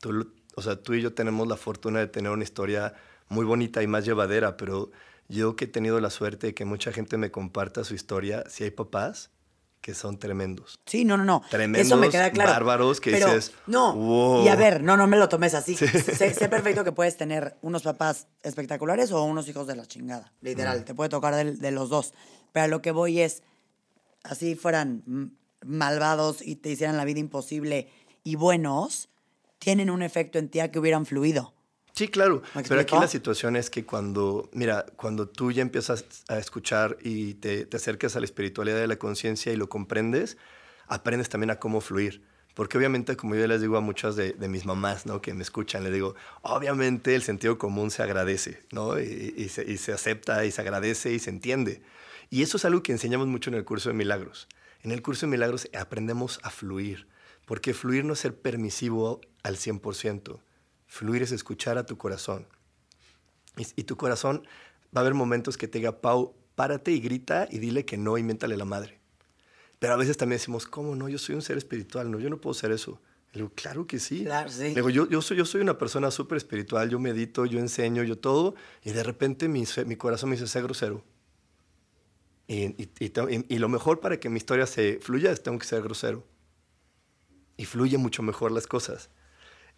Tú, o sea, tú y yo tenemos la fortuna de tener una historia muy bonita y más llevadera, pero yo que he tenido la suerte de que mucha gente me comparta su historia, sí hay papás que son tremendos. Sí, no, no, no. Tremendos, Eso me queda claro. bárbaros que Pero, dices, No, "Wow". y a ver, no, no me lo tomes así. Sé, sé perfecto que puedes tener unos papás espectaculares o unos hijos de la chingada. Literal, te puede tocar de, los dos. Pero a lo que voy es, así fueran malvados y te hicieran la vida imposible y buenos, tienen un efecto en ti a que hubieran fluido. Sí, claro. ¿Me Pero aquí la situación es que cuando, mira, cuando tú ya empiezas a escuchar y te, te acercas a la espiritualidad de la conciencia y lo comprendes, aprendes también a cómo fluir. Porque obviamente, como yo les digo a muchas de, de mis mamás, ¿no? Que me escuchan, les digo, obviamente el sentido común se agradece, ¿no? Y, y se, y se acepta y se agradece y se entiende. Y eso es algo que enseñamos mucho en el curso de milagros. En el curso de milagros aprendemos a fluir, porque fluir no es ser permisivo al 100%. Fluir es escuchar a tu corazón. Y, y tu corazón va a haber momentos que te diga, Pau, párate y grita y dile que no y miéntale la madre. Pero a veces también decimos, ¿cómo no? Yo soy un ser espiritual, no, yo no puedo ser eso. Le digo, claro que sí. Claro, sí. Le digo, yo, yo, soy, yo soy una persona súper espiritual, yo medito, yo enseño, yo todo, y de repente mi, mi corazón me dice, sé grosero. Y, y- y- y lo mejor para que mi historia se fluya es tengo que ser grosero. Y fluye mucho mejor las cosas.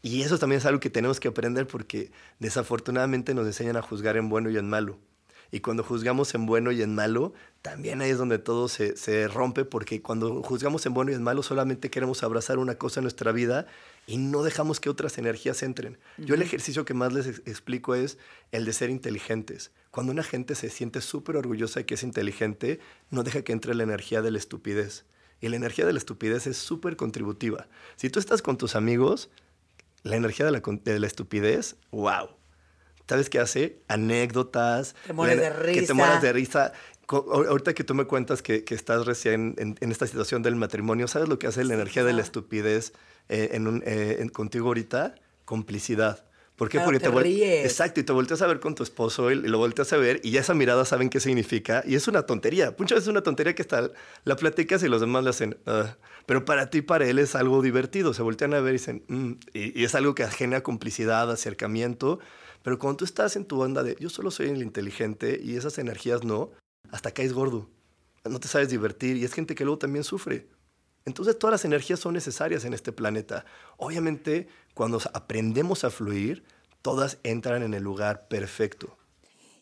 Y eso también es algo que tenemos que aprender porque desafortunadamente nos enseñan a juzgar en bueno y en malo. Y cuando juzgamos en bueno y en malo, también ahí es donde todo se, se rompe porque cuando juzgamos en bueno y en malo solamente queremos abrazar una cosa en nuestra vida y no dejamos que otras energías entren. Yo el ejercicio que más les ex- explico es el de ser inteligentes. Cuando una gente se siente súper orgullosa de que es inteligente, no deja que entre la energía de la estupidez. Y la energía de la estupidez es súper contributiva. Si tú estás con tus amigos, la energía de la, de la estupidez, wow. ¿Sabes qué hace? Anécdotas. Te mueres la- de Que te risa. mueras de risa. Ahorita que tú me cuentas que, que estás recién en, en esta situación del matrimonio, ¿sabes lo que hace la energía de la estupidez eh, en un- eh, en- contigo ahorita? Complicidad. ¿Por qué? Claro, Porque te ríes. Exacto, y te volteas a ver con tu esposo y lo volteas a ver y ya esa mirada saben qué significa y es una tontería. Muchas veces es una tontería que hasta la platicas y los demás le hacen, "Ah". pero para ti, para él es algo divertido. Se voltean a ver y dicen, "Mm", y, y es algo que genera complicidad, acercamiento. Pero cuando tú estás en tu onda de yo solo soy el inteligente y esas energías no, hasta caes gordo. No te sabes divertir y es gente que luego también sufre. Entonces todas las energías son necesarias en este planeta. Obviamente, cuando aprendemos a fluir, todas entran en el lugar perfecto.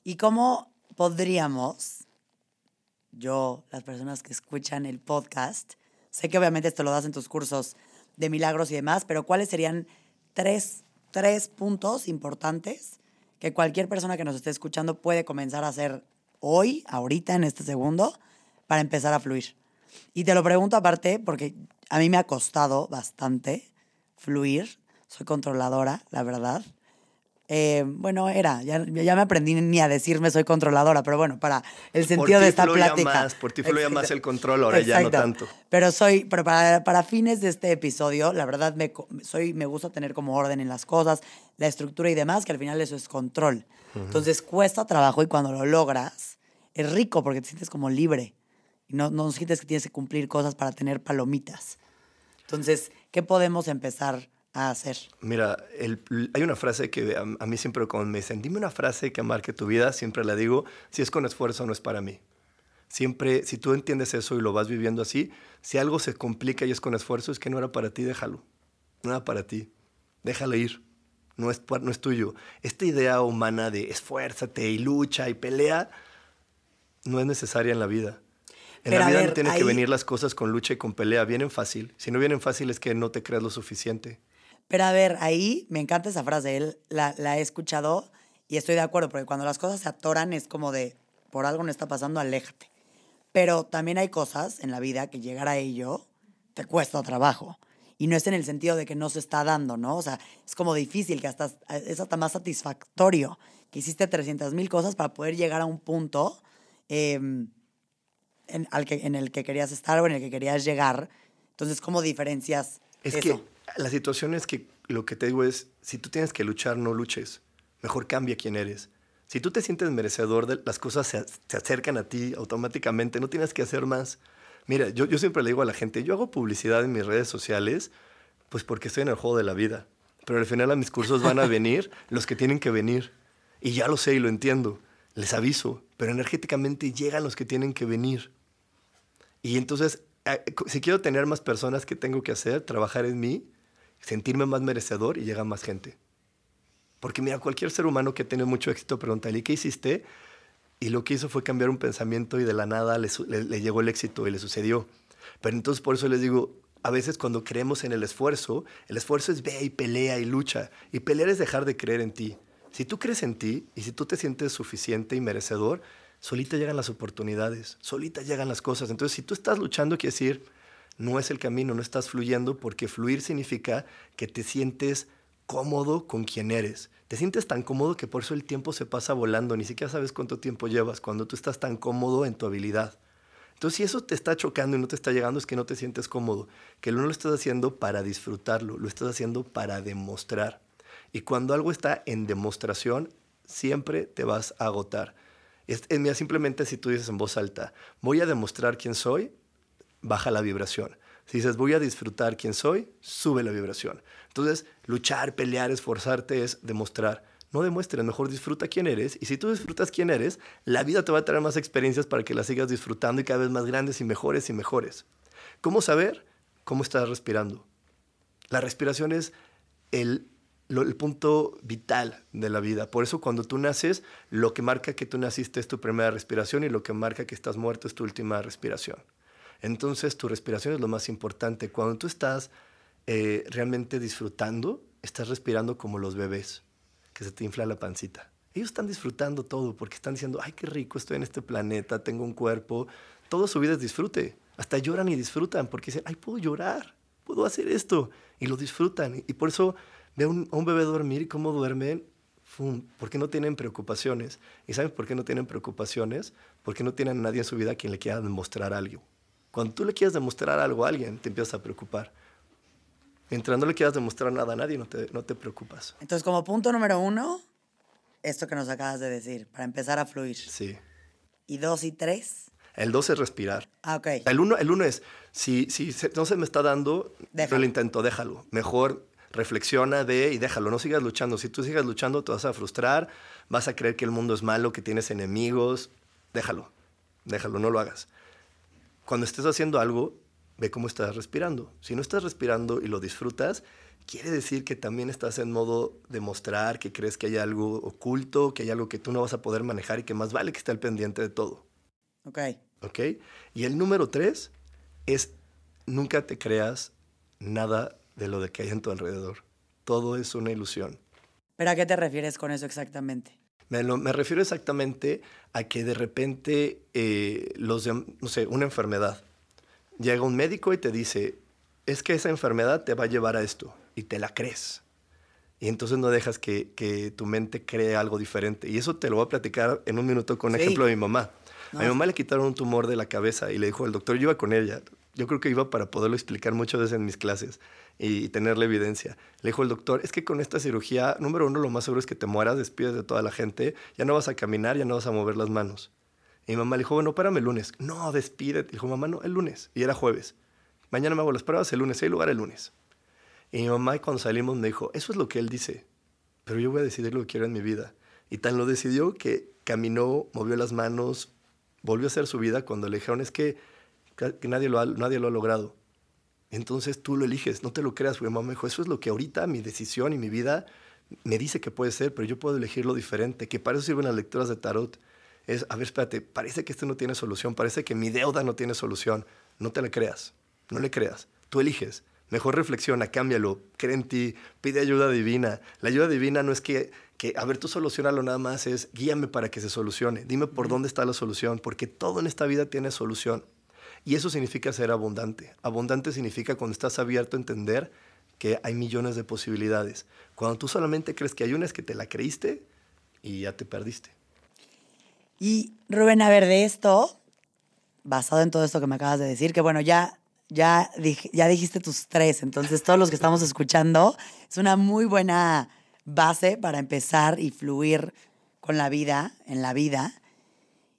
¿Y cómo podríamos, yo, las personas que escuchan el podcast, sé que obviamente esto lo das en tus cursos de milagros y demás, pero ¿cuáles serían tres, tres puntos importantes que cualquier persona que nos esté escuchando puede comenzar a hacer hoy, ahorita, en este segundo, para empezar a fluir? Y te lo pregunto aparte porque a mí me ha costado bastante fluir. Soy controladora, la verdad. Eh, bueno, era, ya, ya me aprendí ni a decirme soy controladora, pero bueno, para el sentido ti de esta plática. más, por ti fluía más Exacto. el control, ahora ya no Exacto. tanto. Pero soy, pero para, para fines de este episodio, la verdad me, soy, me gusta tener como orden en las cosas, la estructura y demás, que al final eso es control. Entonces cuesta trabajo y cuando lo logras, es rico porque te sientes como libre. Y no, no sientes que tienes que cumplir cosas para tener palomitas. Entonces, ¿qué podemos empezar a hacer? Mira, el- hay una frase que a, a mí siempre cuando me dicen, dime una frase que marque tu vida, siempre la digo, si es con esfuerzo no es para mí. Siempre, si tú entiendes eso y lo vas viviendo así, si algo se complica y es con esfuerzo, es que no era para ti, déjalo. No era para ti. Déjalo ir. No es, no es tuyo. Esta idea humana de esfuérzate y lucha y pelea no es necesaria en la vida. En Pero la vida ver, no tienen que venir las cosas con lucha y con pelea. Vienen fácil. Si no vienen fácil es que no te creas lo suficiente. Pero a ver, ahí me encanta esa frase, él la, la he escuchado y estoy de acuerdo, porque cuando las cosas se atoran es como de, por algo no está pasando, aléjate. Pero también hay cosas en la vida que llegar a ello te cuesta trabajo. Y no es en el sentido de que no se está dando, ¿no? O sea, es como difícil, que hasta es hasta más satisfactorio, que hiciste 300 mil cosas para poder llegar a un punto em, en, al que, en el que querías estar o en el que querías llegar. Entonces, ¿cómo diferencias Es eso? que la situación es que lo que te digo es, si tú tienes que luchar, no luches. mejor cambia quién eres. Si tú te sientes merecedor, de, las cosas se, se acercan a ti automáticamente, no tienes que hacer más. Mira, yo, yo siempre le digo a la gente, yo hago publicidad en mis redes sociales, pues porque estoy en el juego de la vida. Pero al final a mis cursos van a (laughs) venir los que tienen que venir. Y ya lo sé y lo entiendo. Les aviso. Pero energéticamente llegan los que tienen que venir. Y entonces, eh, si quiero tener más personas, ¿qué tengo que hacer? Trabajar en mí, sentirme más merecedor y llega más gente. Porque mira, cualquier ser humano que tiene mucho éxito, pregúntale, ¿qué hiciste? Y lo que hizo fue cambiar un pensamiento y de la nada le, le, llegó el éxito y le sucedió. Pero entonces por eso les digo, a veces cuando creemos en el esfuerzo, el esfuerzo es ve y pelea y lucha. Y pelear es dejar de creer en ti. Si tú crees en ti y si tú te sientes suficiente y merecedor, solita llegan las oportunidades, solita llegan las cosas. Entonces, si tú estás luchando, quiere decir, no es el camino, no estás fluyendo, porque fluir significa que te sientes cómodo con quien eres. Te sientes tan cómodo que por eso el tiempo se pasa volando, ni siquiera sabes cuánto tiempo llevas cuando tú estás tan cómodo en tu habilidad. Entonces, si eso te está chocando y no te está llegando, es que no te sientes cómodo, que no lo estás haciendo para disfrutarlo, lo estás haciendo para demostrar. Y cuando algo está en demostración, siempre te vas a agotar. Es, es, simplemente si tú dices en voz alta, voy a demostrar quién soy, baja la vibración. Si dices, voy a disfrutar quién soy, sube la vibración. Entonces, luchar, pelear, esforzarte es demostrar. No demuestres, mejor disfruta quién eres. Y si tú disfrutas quién eres, la vida te va a traer más experiencias para que las sigas disfrutando y cada vez más grandes y mejores y mejores. ¿Cómo saber? ¿Cómo estás respirando? La respiración es el, el punto vital de la vida. Por eso cuando tú naces, lo que marca que tú naciste es tu primera respiración y lo que marca que estás muerto es tu última respiración. Entonces tu respiración es lo más importante. Cuando tú estás eh, realmente disfrutando, estás respirando como los bebés, que se te infla la pancita. Ellos están disfrutando todo porque están diciendo, ay, qué rico, estoy en este planeta, tengo un cuerpo. Toda su vida es disfrute. Hasta lloran y disfrutan porque dicen, ay, puedo llorar, puedo hacer esto. Y lo disfrutan. Y por eso ve a un, bebé dormir y cómo duermen, porque no tienen preocupaciones. ¿Y sabes por qué no tienen preocupaciones? Porque no tienen a nadie en su vida a quien le quiera demostrar algo. Cuando tú le quieres demostrar algo a alguien, te empiezas a preocupar. Mientras no le quieras demostrar nada a nadie, no te, no te preocupas. Entonces, como punto número uno, esto que nos acabas de decir, para empezar a fluir. Sí. ¿Y dos y tres? El dos es respirar. Ah, ok. El uno, el uno es, si, si no se me está dando, déjalo. lo intento, déjalo. Mejor reflexiona de y déjalo, no sigas luchando. Si tú sigas luchando, te vas a frustrar, vas a creer que el mundo es malo, que tienes enemigos. Déjalo, déjalo, no lo hagas cuando estés haciendo algo, ve cómo estás respirando. Si no estás respirando y lo disfrutas, quiere decir que también estás en modo de mostrar que crees que hay algo oculto, que hay algo que tú no vas a poder manejar y que más vale que esté al pendiente de todo. Ok. Ok. Y el número tres es nunca te creas nada de lo de que hay en tu alrededor. Todo es una ilusión. ¿Pero a qué te refieres con eso exactamente? Me, me refiero exactamente a que de repente, eh, los no sé, una enfermedad. Llega un médico y te dice, es que esa enfermedad te va a llevar a esto, y te la crees. Y entonces no dejas que, que tu mente cree algo diferente. Y eso te lo voy a platicar en un minuto con un ejemplo de mi mamá. A mi mamá le quitaron un tumor de la cabeza y le dijo el doctor, yo iba con ella. Yo creo que iba para poderlo explicar muchas veces en mis clases y tener la evidencia. Le dijo el doctor, es que con esta cirugía, número uno, lo más seguro es que te mueras, despides de toda la gente, ya no vas a caminar, ya no vas a mover las manos. Y mi mamá le dijo, bueno, espérame el lunes. No, despídete. Dijo, mamá, no, el lunes. Y era jueves. Mañana me hago las pruebas el lunes, hay lugar el lunes. Y mi mamá cuando salimos me dijo, eso es lo que él dice, pero yo voy a decidir lo que quiero en mi vida. Y tan lo decidió que caminó, movió las manos, volvió a hacer su vida cuando le dijeron, es que, que nadie, lo ha, nadie lo ha logrado. Entonces tú lo eliges, no te lo creas, porque mamá me dijo, eso es lo que ahorita mi decisión y mi vida me dice que puede ser, pero yo puedo elegir lo diferente, que para eso sirven las lecturas de tarot. Es, a ver, espérate, parece que esto no tiene solución, parece que mi deuda no tiene solución. No te la creas, no le creas, tú eliges. Mejor reflexiona, cámbialo, cree en ti, pide ayuda divina. La ayuda divina no es que, que, a ver, tú solucionalo nada más, es guíame para que se solucione. Dime por dónde está la solución, porque todo en esta vida tiene solución. Y eso significa ser abundante. Abundante significa cuando estás abierto a entender que hay millones de posibilidades. Cuando tú solamente crees que hay una es que te la creíste y ya te perdiste. Y Rubén, a ver, de esto, basado en todo esto que me acabas de decir, que bueno, ya, ya, ya dijiste tus tres, entonces todos los que estamos escuchando, es una muy buena base para empezar y fluir con la vida, en la vida.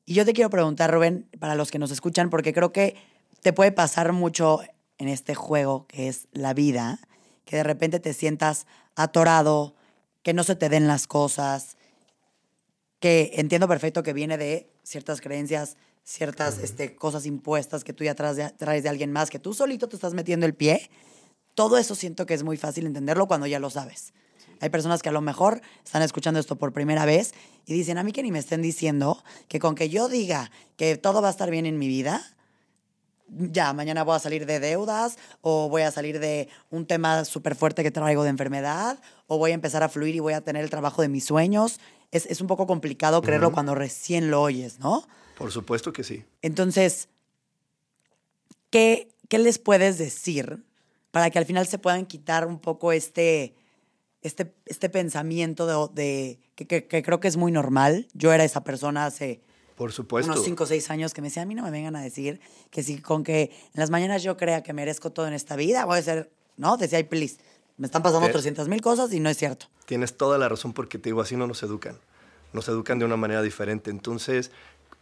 Y yo te quiero preguntar, Rubén, para los que nos escuchan, porque creo que te puede pasar mucho en este juego que es la vida, que de repente te sientas atorado, que no se te den las cosas, que entiendo perfecto que viene de ciertas creencias, ciertas este, cosas impuestas que tú ya traes de, traes de alguien más, que tú solito te estás metiendo el pie. Todo eso siento que es muy fácil entenderlo cuando ya lo sabes. Hay personas que a lo mejor están escuchando esto por primera vez y dicen, a mí que ni me estén diciendo que con que yo diga que todo va a estar bien en mi vida, ya, mañana voy a salir de deudas o voy a salir de un tema súper fuerte que traigo de enfermedad o voy a empezar a fluir y voy a tener el trabajo de mis sueños. Es, es un poco complicado creerlo cuando recién lo oyes, ¿no? Por supuesto que sí. Entonces, ¿qué, qué les puedes decir para que al final se puedan quitar un poco este, este, este pensamiento de, de que, que, creo que es muy normal? Yo era esa persona hace por supuesto. unos 5 o 6 años que me decía, a mí no me vengan a decir que si con que en las mañanas yo crea que merezco todo en esta vida, voy a ser, ¿no? Decía, please, me están pasando ¿Qué? 300 mil cosas y no es cierto. Tienes toda la razón porque te digo, así no nos educan. Nos educan de una manera diferente. Entonces,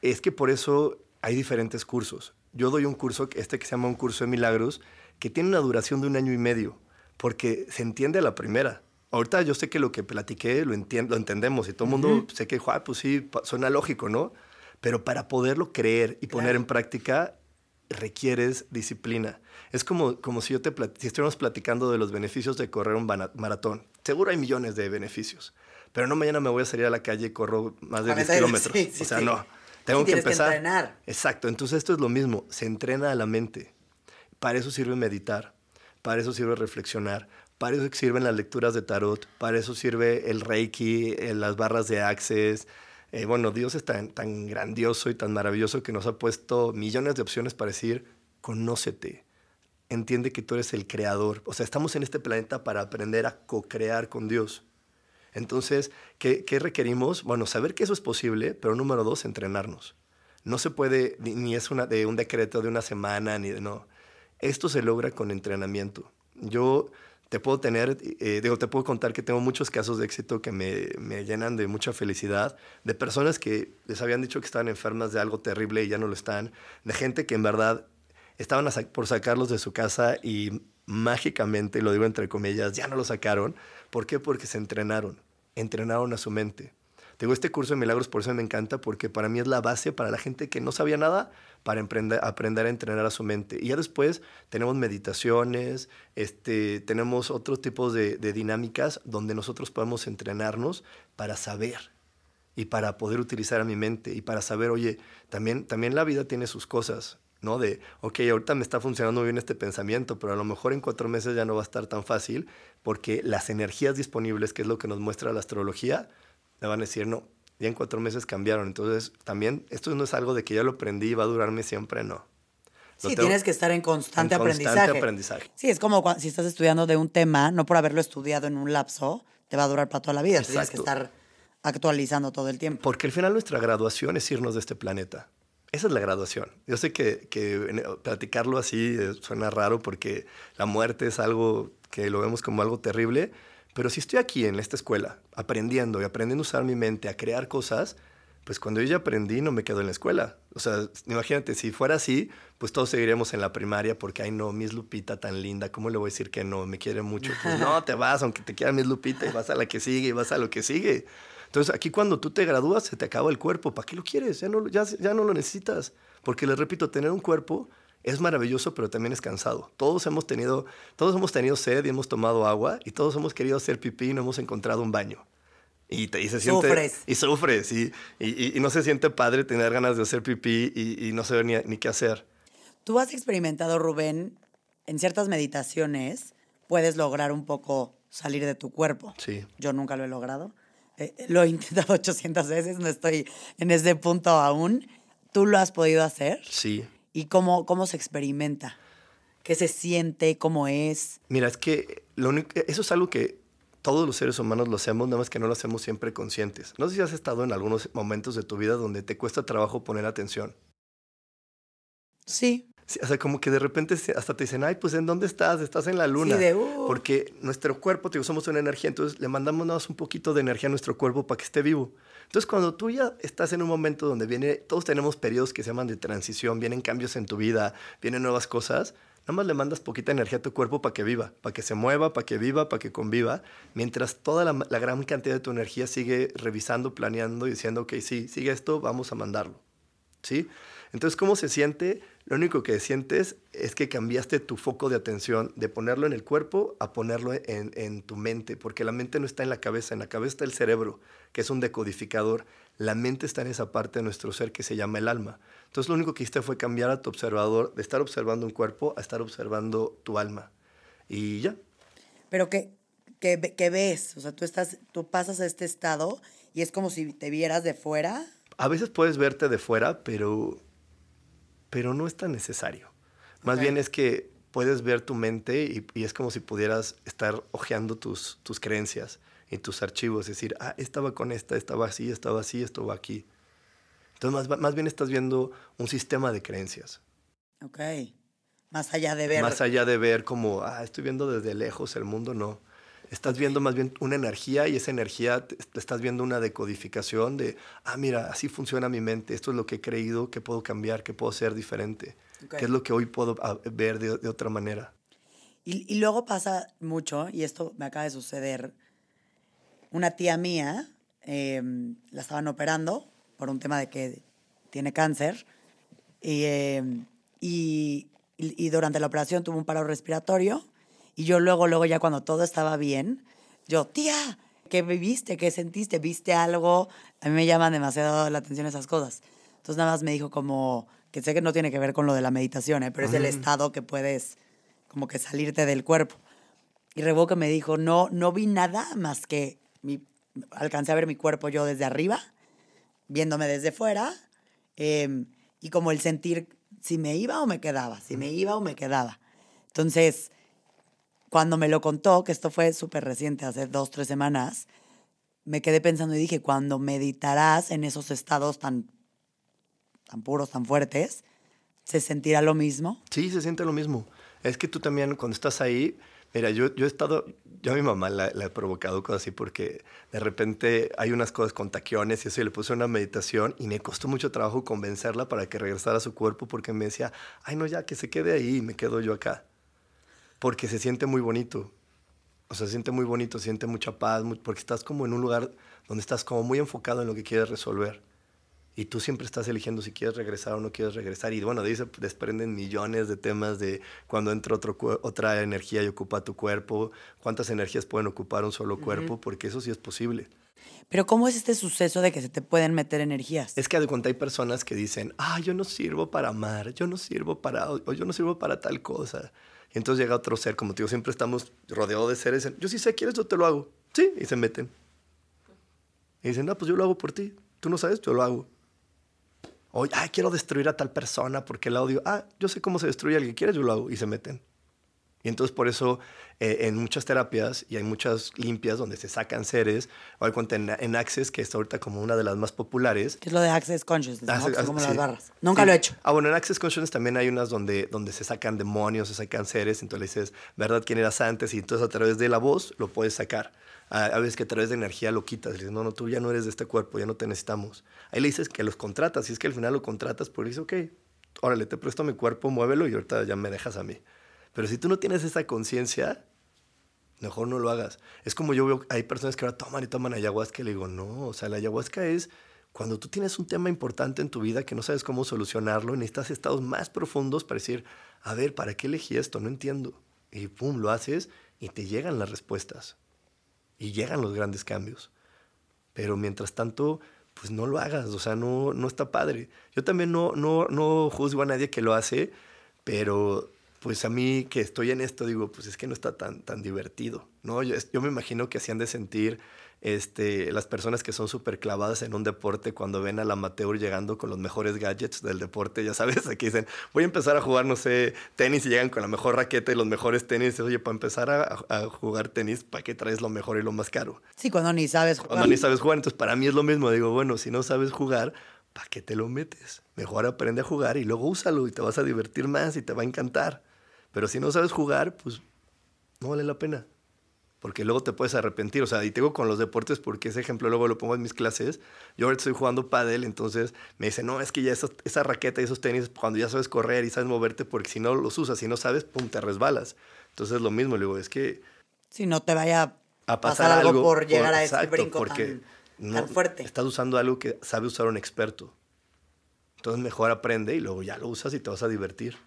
es que por eso hay diferentes cursos. Yo doy un curso, este que se llama un curso de milagros, que tiene una duración de un año y medio, porque se entiende a la primera. Ahorita yo sé que lo que platiqué lo, entiendo, lo entendemos y todo el mundo sé que, ah, pues sí, suena lógico, ¿no? Pero para poderlo creer y poner Claro. en práctica requieres disciplina. Es como, como si yo te plat- si estuviéramos platicando de los beneficios de correr un maratón. Seguro hay millones de beneficios, pero no mañana me voy a salir a la calle y corro más de 10 Ahorita- (laughs) kilómetros. sí, sí, o sea, sí. no. Tengo que tienes que empezar. entrenar. Exacto. Entonces esto es lo mismo. Se entrena a la mente. Para eso sirve meditar. Para eso sirve reflexionar. Para eso sirven las lecturas de tarot. Para eso sirve el reiki, eh, las barras de access. Eh, bueno, Dios es tan, tan grandioso y tan maravilloso que nos ha puesto millones de opciones para decir, conócete. Entiende que tú eres el creador. O sea, estamos en este planeta para aprender a co-crear con Dios. Entonces, ¿qué, qué requerimos? Bueno, saber que eso es posible, pero número dos, entrenarnos. No se puede, ni, es una, de un decreto de una semana, ni de no. Esto se logra con entrenamiento. Yo te puedo tener, eh, digo, te puedo contar que tengo muchos casos de éxito que me, me llenan de mucha felicidad, de personas que les habían dicho que estaban enfermas de algo terrible y ya no lo están, de gente que en verdad estaban sa- por sacarlos de su casa y mágicamente, lo digo entre comillas, ya no lo sacaron. ¿Por qué? Porque se entrenaron, entrenaron a su mente. Digo, este curso de milagros por eso me encanta, porque para mí es la base para la gente que no sabía nada, para aprender a entrenar a su mente. Y ya después tenemos meditaciones, este, tenemos otros tipos de, dinámicas donde nosotros podemos entrenarnos para saber y para poder utilizar a mi mente y para saber, oye, también, también la vida tiene sus cosas, ¿no? De, ok, ahorita me está funcionando bien este pensamiento, pero a lo mejor en cuatro meses ya no va a estar tan fácil porque las energías disponibles, que es lo que nos muestra la astrología, le van a decir, no, ya en cuatro meses cambiaron. Entonces, también, esto no es algo de que ya lo aprendí y va a durarme siempre, no. Lo Sí, tienes que estar en constante en aprendizaje. constante aprendizaje. Sí, es como cua- si estás estudiando de un tema, no por haberlo estudiado en un lapso, te va a durar para toda la vida. Tienes que estar actualizando todo el tiempo. Porque al final nuestra graduación es irnos de este planeta. Esa es la graduación. Yo sé que, que platicarlo así eh, suena raro porque la muerte es algo que lo vemos como algo terrible, pero si estoy aquí en esta escuela aprendiendo y aprendiendo a usar mi mente, a crear cosas, pues cuando yo ya aprendí no me quedo en la escuela. O sea, imagínate, si fuera así, pues todos seguiríamos en la primaria porque, ay no, Miss Lupita tan linda, ¿cómo le voy a decir que no? Me quiere mucho. Pues no, te vas, aunque te quiera Miss Lupita y vas a la que sigue y vas a lo que sigue. Entonces, aquí cuando tú te gradúas, se te acaba el cuerpo. ¿Para qué lo quieres? Ya no, ya, ya no lo necesitas. Porque les repito, tener un cuerpo es maravilloso, pero también es cansado. Todos hemos tenido, todos hemos tenido sed y hemos tomado agua y todos hemos querido hacer pipí y no hemos encontrado un baño. Y, te, y se siente, Sufres. Y sufres. Y, y- y no se siente padre tener ganas de hacer pipí y, no saber ni, ni qué hacer. Tú has experimentado, Rubén, en ciertas meditaciones puedes lograr un poco salir de tu cuerpo. Sí. Yo nunca lo he logrado. Eh, lo he intentado (laughs) 800 veces, no estoy en ese punto aún. ¿Tú lo has podido hacer? Sí. ¿Y cómo, cómo se experimenta? ¿Qué se siente? ¿Cómo es? Mira, es que lo único- eso es algo que todos los seres humanos lo hacemos, nada más que no lo hacemos siempre conscientes. No sé si has estado en algunos momentos de tu vida donde te cuesta trabajo poner atención. Sí. Sí, o sea, como que de repente hasta te dicen, ay, pues ¿en dónde estás? Estás en la luna. Sí, de, uh. Porque nuestro cuerpo, digo, somos una energía, entonces le mandamos nada más un poquito de energía a nuestro cuerpo para que esté vivo. Entonces, cuando tú ya estás en un momento donde viene, todos tenemos periodos que se llaman de transición, vienen cambios en tu vida, vienen nuevas cosas, nada más le mandas poquita energía a tu cuerpo para que viva, para que se mueva, para que viva, para que conviva, mientras toda la, gran cantidad de tu energía sigue revisando, planeando y diciendo, ok, sí, sigue esto, vamos a mandarlo. ¿Sí? Entonces, ¿cómo se siente? Lo único que sientes es que cambiaste tu foco de atención de ponerlo en el cuerpo a ponerlo en, en, tu mente, porque la mente no está en la cabeza, en la cabeza está el cerebro, que es un decodificador. La mente está en esa parte de nuestro ser que se llama el alma. Entonces lo único que hiciste fue cambiar a tu observador de estar observando un cuerpo a estar observando tu alma. Y ya. Pero ¿qué, qué, qué ves? O sea, tú, estás, tú pasas a este estado y es como si te vieras de fuera. A veces puedes verte de fuera, pero pero no es tan necesario. Más okay. bien es que puedes ver tu mente y, y, es como si pudieras estar hojeando tus, tus creencias y tus archivos, es decir, ah, estaba con esta, estaba así, estaba así, esto va aquí. Entonces, más, más bien estás viendo un sistema de creencias. Ok. Más allá de ver. Más allá de ver como, ah, estoy viendo desde lejos el mundo, no. Estás viendo más bien una energía y esa energía te, estás viendo una decodificación de, ah, mira, así funciona mi mente, esto es lo que he creído, que puedo cambiar, que puedo ser diferente, okay. que es lo que hoy puedo ah, ver de, de otra manera. Y, y, luego pasa mucho, y esto me acaba de suceder, una tía mía eh, la estaban operando por un tema de que tiene cáncer y, eh, y, y durante la operación tuvo un paro respiratorio y yo luego, luego ya cuando todo estaba bien, yo, tía, ¿qué viviste? ¿Qué sentiste? ¿Viste algo? A mí me llaman demasiado la atención esas cosas. Entonces nada más me dijo como, que sé que no tiene que ver con lo de la meditación, ¿eh? pero es el estado que puedes como que salirte del cuerpo. Y Revoca me dijo, no, no vi nada más que mi, alcancé a ver mi cuerpo yo desde arriba, viéndome desde fuera, eh, y como el sentir si me iba o me quedaba, si me iba o me quedaba. Entonces, cuando me lo contó, que esto fue súper reciente, hace dos, tres semanas, me quedé pensando y dije, cuando meditarás en esos estados tan, tan puros, tan fuertes, ¿se sentirá lo mismo? Sí, se siente lo mismo. Es que tú también, cuando estás ahí, mira, yo, yo he estado, yo a mi mamá la, la he provocado cosas así porque de repente hay unas cosas con taquiones y eso, y le puse una meditación y me costó mucho trabajo convencerla para que regresara a su cuerpo porque me decía, ay, no, ya, que se quede ahí y me quedo yo acá porque se siente muy bonito. O sea, se siente muy bonito, se siente mucha paz, muy, porque estás como en un lugar donde estás como muy enfocado en lo que quieres resolver. Y tú siempre estás eligiendo si quieres regresar o no quieres regresar. Y bueno, de ahí se desprenden millones de temas de cuando entra otro, otra energía y ocupa tu cuerpo, cuántas energías pueden ocupar un solo cuerpo, uh -huh. porque eso sí es posible. Pero ¿cómo es este suceso de que se te pueden meter energías? Es que de cuenta hay personas que dicen, ah, yo no sirvo para amar, yo no sirvo para, o yo no sirvo para tal cosa. Y entonces llega otro ser, como te digo, siempre estamos rodeados de seres. Yo sí sé, ¿quieres? Yo te lo hago. Sí, y se meten. Y dicen, no, pues yo lo hago por ti. Tú no sabes, yo lo hago. Oye, ay, quiero destruir a tal persona porque la odio. Ah, yo sé cómo se destruye a alguien. ¿Quieres? Yo lo hago. Y se meten. Y entonces por eso eh, en muchas terapias y hay muchas limpias donde se sacan seres, o hay cuenta en, en, Access, que es ahorita como una de las más populares. ¿Qué es lo de Access Consciousness? Access, ¿no? como sí. las barras. Nunca sí. lo he hecho. Ah, bueno, en Access Consciousness también hay unas donde, donde se sacan demonios, se sacan seres, entonces le dices, ¿verdad? ¿Quién eras antes? Y entonces a través de la voz lo puedes sacar. A, a veces que a través de energía lo quitas. Le dices, no, no, tú ya no eres de este cuerpo, ya no te necesitamos. Ahí le dices que los contratas, y es que al final lo contratas, pues dices, ok, órale, te presto mi cuerpo, muévelo y ahorita ya me dejas a mí. Pero si tú no tienes esa conciencia, mejor no lo hagas. Es como yo veo, hay personas que ahora toman y toman ayahuasca y le digo, no, o sea, la ayahuasca es cuando tú tienes un tema importante en tu vida que no sabes cómo solucionarlo necesitas estados más profundos para decir, a ver, ¿para qué elegí esto? No entiendo. Y pum, lo haces y te llegan las respuestas. Y llegan los grandes cambios. Pero mientras tanto, pues no lo hagas, o sea, no, no está padre. Yo también no, no, no juzgo a nadie que lo hace, pero pues a mí que estoy en esto digo, pues es que no está tan, tan divertido, ¿no? Yo, yo me imagino que hacían de sentir este, las personas que son súper clavadas en un deporte cuando ven al amateur llegando con los mejores gadgets del deporte, ya sabes, aquí dicen, voy a empezar a jugar, no sé, tenis y llegan con la mejor raqueta y los mejores tenis. Oye, para empezar a, a jugar tenis, ¿para qué traes lo mejor y lo más caro? Sí, cuando ni sabes jugar. Cuando ni sabes jugar. Entonces, para mí es lo mismo. Digo, bueno, si no sabes jugar, ¿para qué te lo metes? Mejor aprende a jugar y luego úsalo y te vas a divertir más y te va a encantar. Pero si no sabes jugar, pues no vale la pena. Porque luego te puedes arrepentir. O sea, y tengo con los deportes porque ese ejemplo luego lo pongo en mis clases. Yo ahora estoy jugando pádel, entonces me dice, no, es que ya esa, esa raqueta y esos tenis, cuando ya sabes correr y sabes moverte, porque si no los usas, si no sabes, pum, te resbalas. Entonces es lo mismo, le digo, es que... Si no te vaya a pasar, algo, por llegar a ese brinco porque tan, tan fuerte. Estás usando algo que sabe usar un experto. Entonces mejor aprende y luego ya lo usas y te vas a divertir.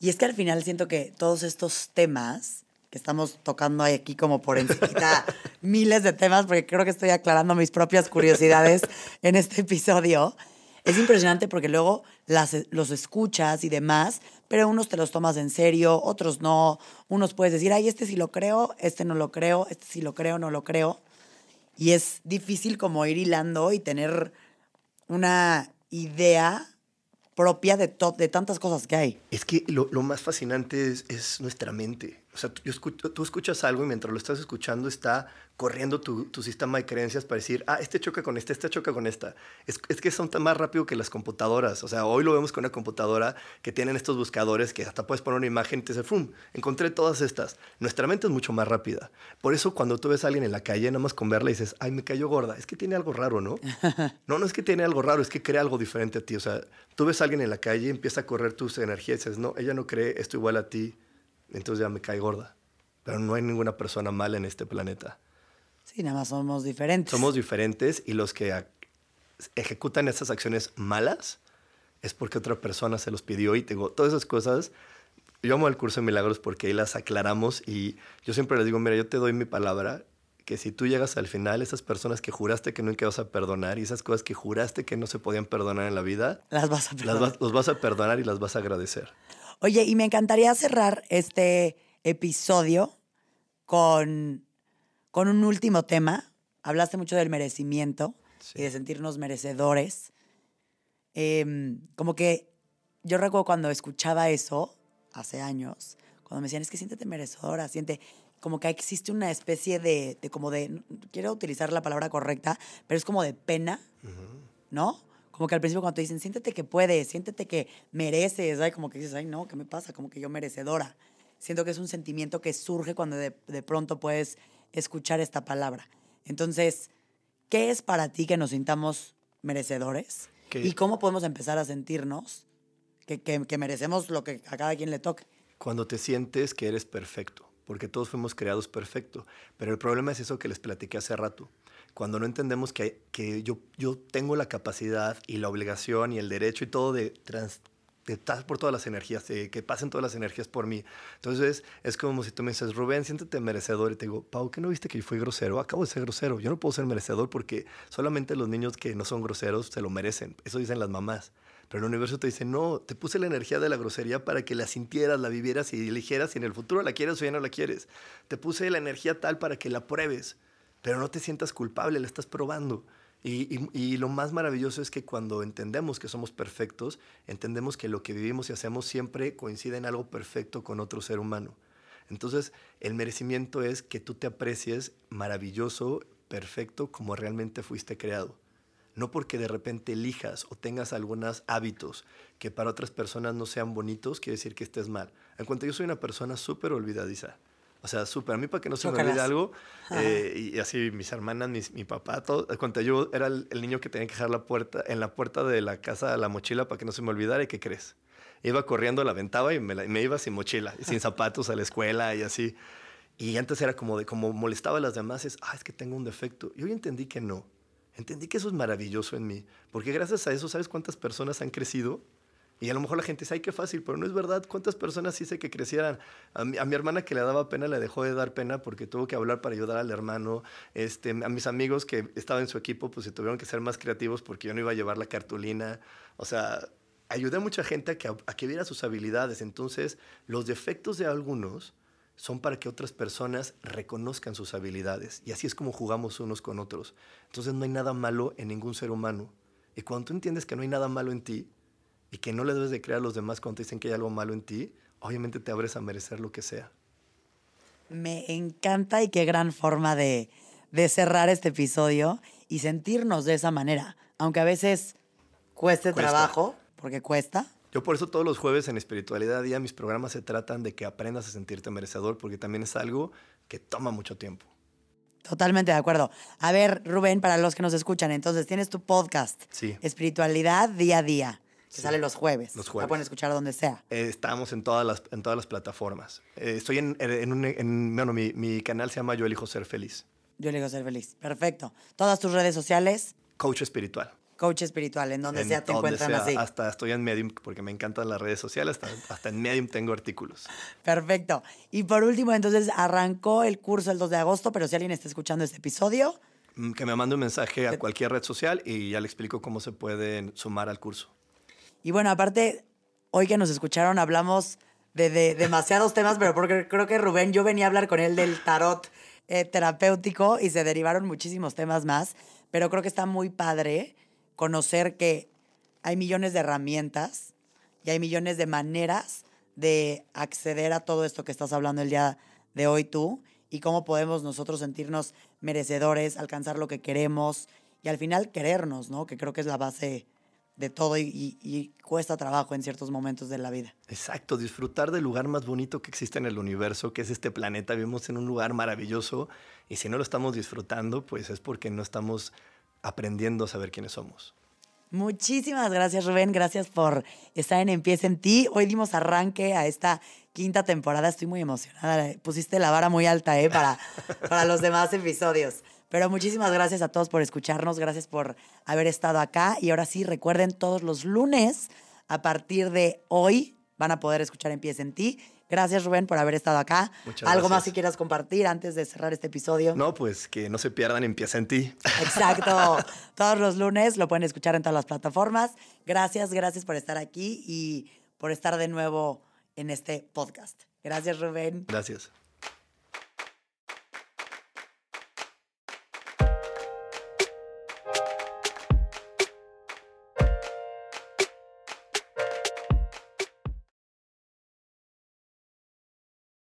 Y es que al final siento que todos estos temas que estamos tocando aquí como por encima (laughs) miles de temas, porque creo que estoy aclarando mis propias curiosidades (laughs) en este episodio. Es impresionante porque luego las, los escuchas y demás, pero unos te los tomas en serio, otros no. Unos puedes decir, ay, este sí lo creo, este no lo creo, este sí lo creo, no lo creo. Y es difícil como ir hilando y tener una idea propia de, de tantas cosas que hay. Es que lo, lo más fascinante es, es, nuestra mente. O sea, tú, escucho, tú escuchas algo y mientras lo estás escuchando está corriendo tu, tu, sistema de creencias para decir, ah, este choca con este, este choca con esta. Es, es, que son tan más rápido que las computadoras. O sea, hoy lo vemos con una computadora que tienen estos buscadores que hasta puedes poner una imagen y te dice, ¡fum! Encontré todas estas. Nuestra mente es mucho más rápida. Por eso cuando tú ves a alguien en la calle, nada más con verla dices, ay, me cayó gorda. Es que tiene algo raro, ¿no? (laughs) no, no es que tiene algo raro, es que crea algo diferente a ti. O sea, tú ves a alguien en la calle, empieza a correr tus energías y dices, no, ella no cree esto igual a ti, entonces ya me cae gorda. Pero no hay ninguna persona mala en este planeta. Sí, nada más somos diferentes. Somos diferentes y los que ejecutan esas acciones malas es porque otra persona se los pidió y tengo todas esas cosas. Yo amo el curso de milagros porque ahí las aclaramos y yo siempre les digo, mira, yo te doy mi palabra que si tú llegas al final, esas personas que juraste que nunca vas a perdonar y esas cosas que juraste que no se podían perdonar en la vida, las vas a perdonar. los vas a perdonar y las vas a agradecer. Oye, y me encantaría cerrar este episodio con con un último tema. Hablaste mucho del merecimiento y de sentirnos merecedores. Em, como que yo recuerdo cuando escuchaba eso hace años, cuando me decían, es que siéntete merecedora, siente como que existe una especie de, de, como de, quiero utilizar la palabra correcta, pero es como de pena, ¿no? Como que al principio cuando te dicen, siéntete que puedes, siéntete que mereces, ay, como que dices, ay, no, ¿qué me pasa? Como que yo merecedora. Siento que es un sentimiento que surge cuando de, de pronto puedes escuchar esta palabra. Entonces, ¿qué es para ti que nos sintamos merecedores? ¿Y cómo podemos empezar a sentirnos que, que, merecemos lo que a cada quien le toque? Cuando te sientes que eres perfecto, porque todos fuimos creados perfecto, pero el problema es eso que les platiqué hace rato. Cuando no entendemos que, yo, tengo la capacidad y la obligación y el derecho y todo de trans, por todas las energías, que pasen todas las energías por mí. Entonces, es como si tú me dices, Rubén, siéntete merecedor. Y te digo, Pau, ¿qué no viste que yo fui grosero? Acabo de ser grosero. Yo no puedo ser merecedor porque solamente los niños que no son groseros se lo merecen. Eso dicen las mamás. Pero el universo te dice, no, te puse la energía de la grosería para que la sintieras, la vivieras y eligieras si en el futuro la quieres o ya no la quieres. Te puse la energía tal para que la pruebes, pero no te sientas culpable, la estás probando. Y, lo más maravilloso es que cuando entendemos que somos perfectos, entendemos que lo que vivimos y hacemos siempre coincide en algo perfecto con otro ser humano. Entonces, el merecimiento es que tú te aprecies maravilloso, perfecto, como realmente fuiste creado. No porque de repente elijas o tengas algunos hábitos que para otras personas no sean bonitos, quiere decir que estés mal. En cuanto yo soy una persona súper olvidadiza, o sea, súper. A mí para que no se me olvide algo. Eh, y así mis hermanas, mi papá, todo. Cuando yo era el, niño que tenía que dejar la puerta, en la puerta de la casa la mochila para que no se me olvidara. ¿Y qué crees? Iba corriendo, la aventaba y me, me iba sin mochila, sin (laughs) zapatos a la escuela y así. Y antes era como de, como molestaba a las demás, es, ah, es que tengo un defecto. Y hoy entendí que no. Entendí que eso es maravilloso en mí. Porque gracias a eso, ¿sabes cuántas personas han crecido? Y a lo mejor la gente dice, ay, qué fácil, pero no es verdad. ¿Cuántas personas hice que crecieran? A mi, hermana que le daba pena le dejó de dar pena porque tuvo que hablar para ayudar al hermano. Este, a mis amigos que estaban en su equipo, pues se tuvieron que ser más creativos porque yo no iba a llevar la cartulina. O sea, ayudé a mucha gente a que, a que viera sus habilidades. Entonces, los defectos de algunos son para que otras personas reconozcan sus habilidades. Y así es como jugamos unos con otros. Entonces, no hay nada malo en ningún ser humano. Y cuando tú entiendes que no hay nada malo en ti, y que no le debes de creer a los demás cuando te dicen que hay algo malo en ti, obviamente te abres a merecer lo que sea. Me encanta y qué gran forma de, de cerrar este episodio y sentirnos de esa manera. Aunque a veces cueste Cuesta. trabajo, porque cuesta. Yo por eso todos los jueves en Espiritualidad Día mis programas se tratan de que aprendas a sentirte merecedor, porque también es algo que toma mucho tiempo. Totalmente de acuerdo. A ver, Rubén, para los que nos escuchan, entonces tienes tu podcast, Sí. Espiritualidad Día a Día, que Sí. sale los jueves. Los La jueves. pueden escuchar donde sea. Eh, estamos en todas las, en todas las plataformas. Eh, estoy en, en, un- en- bueno, mi, mi canal se llama Yo elijo ser feliz. Yo le digo ser feliz. Perfecto. Todas tus redes sociales, Coach espiritual. coach espiritual, en donde En sea te donde encuentran sea. así. Hasta estoy en Medium porque me encantan las redes sociales. Hasta, hasta en Medium tengo artículos. Perfecto. Y por último, entonces arrancó el curso el 2 de agosto, pero si alguien está escuchando este episodio, Mm, Que me mande un mensaje a cualquier red social y ya le explico cómo se pueden sumar al curso. Y bueno, aparte, hoy que nos escucharon hablamos de, de demasiados temas, pero porque creo que Rubén, yo venía a hablar con él del tarot eh, terapéutico y se derivaron muchísimos temas más, pero creo que está muy padre conocer que hay millones de herramientas y hay millones de maneras de acceder a todo esto que estás hablando el día de hoy tú y cómo podemos nosotros sentirnos merecedores, alcanzar lo que queremos y al final querernos, ¿no? Que creo que es la base de todo y, y- y cuesta trabajo en ciertos momentos de la vida. Exacto, disfrutar del lugar más bonito que existe en el universo, que es este planeta. Vivimos en un lugar maravilloso y si no lo estamos disfrutando, pues es porque no estamos aprendiendo a saber quiénes somos. Muchísimas gracias, Rubén. Gracias por estar en Empieza en ti. Hoy dimos arranque a esta quinta temporada. Estoy muy emocionada. Pusiste la vara muy alta, ¿eh? Para, para los demás episodios. Pero muchísimas gracias a todos por escucharnos. Gracias por haber estado acá. Y ahora sí, recuerden, todos los lunes, a partir de hoy, van a poder escuchar Empieza en ti. Gracias, Rubén, por haber estado acá. Muchas ¿Algo más si quieras compartir antes de cerrar este episodio? No, pues que no se pierdan, empieza en ti. Exacto. (laughs) Todos los lunes lo pueden escuchar en todas las plataformas. Gracias, gracias por estar aquí y por estar de nuevo en este podcast. Gracias, Rubén. Gracias.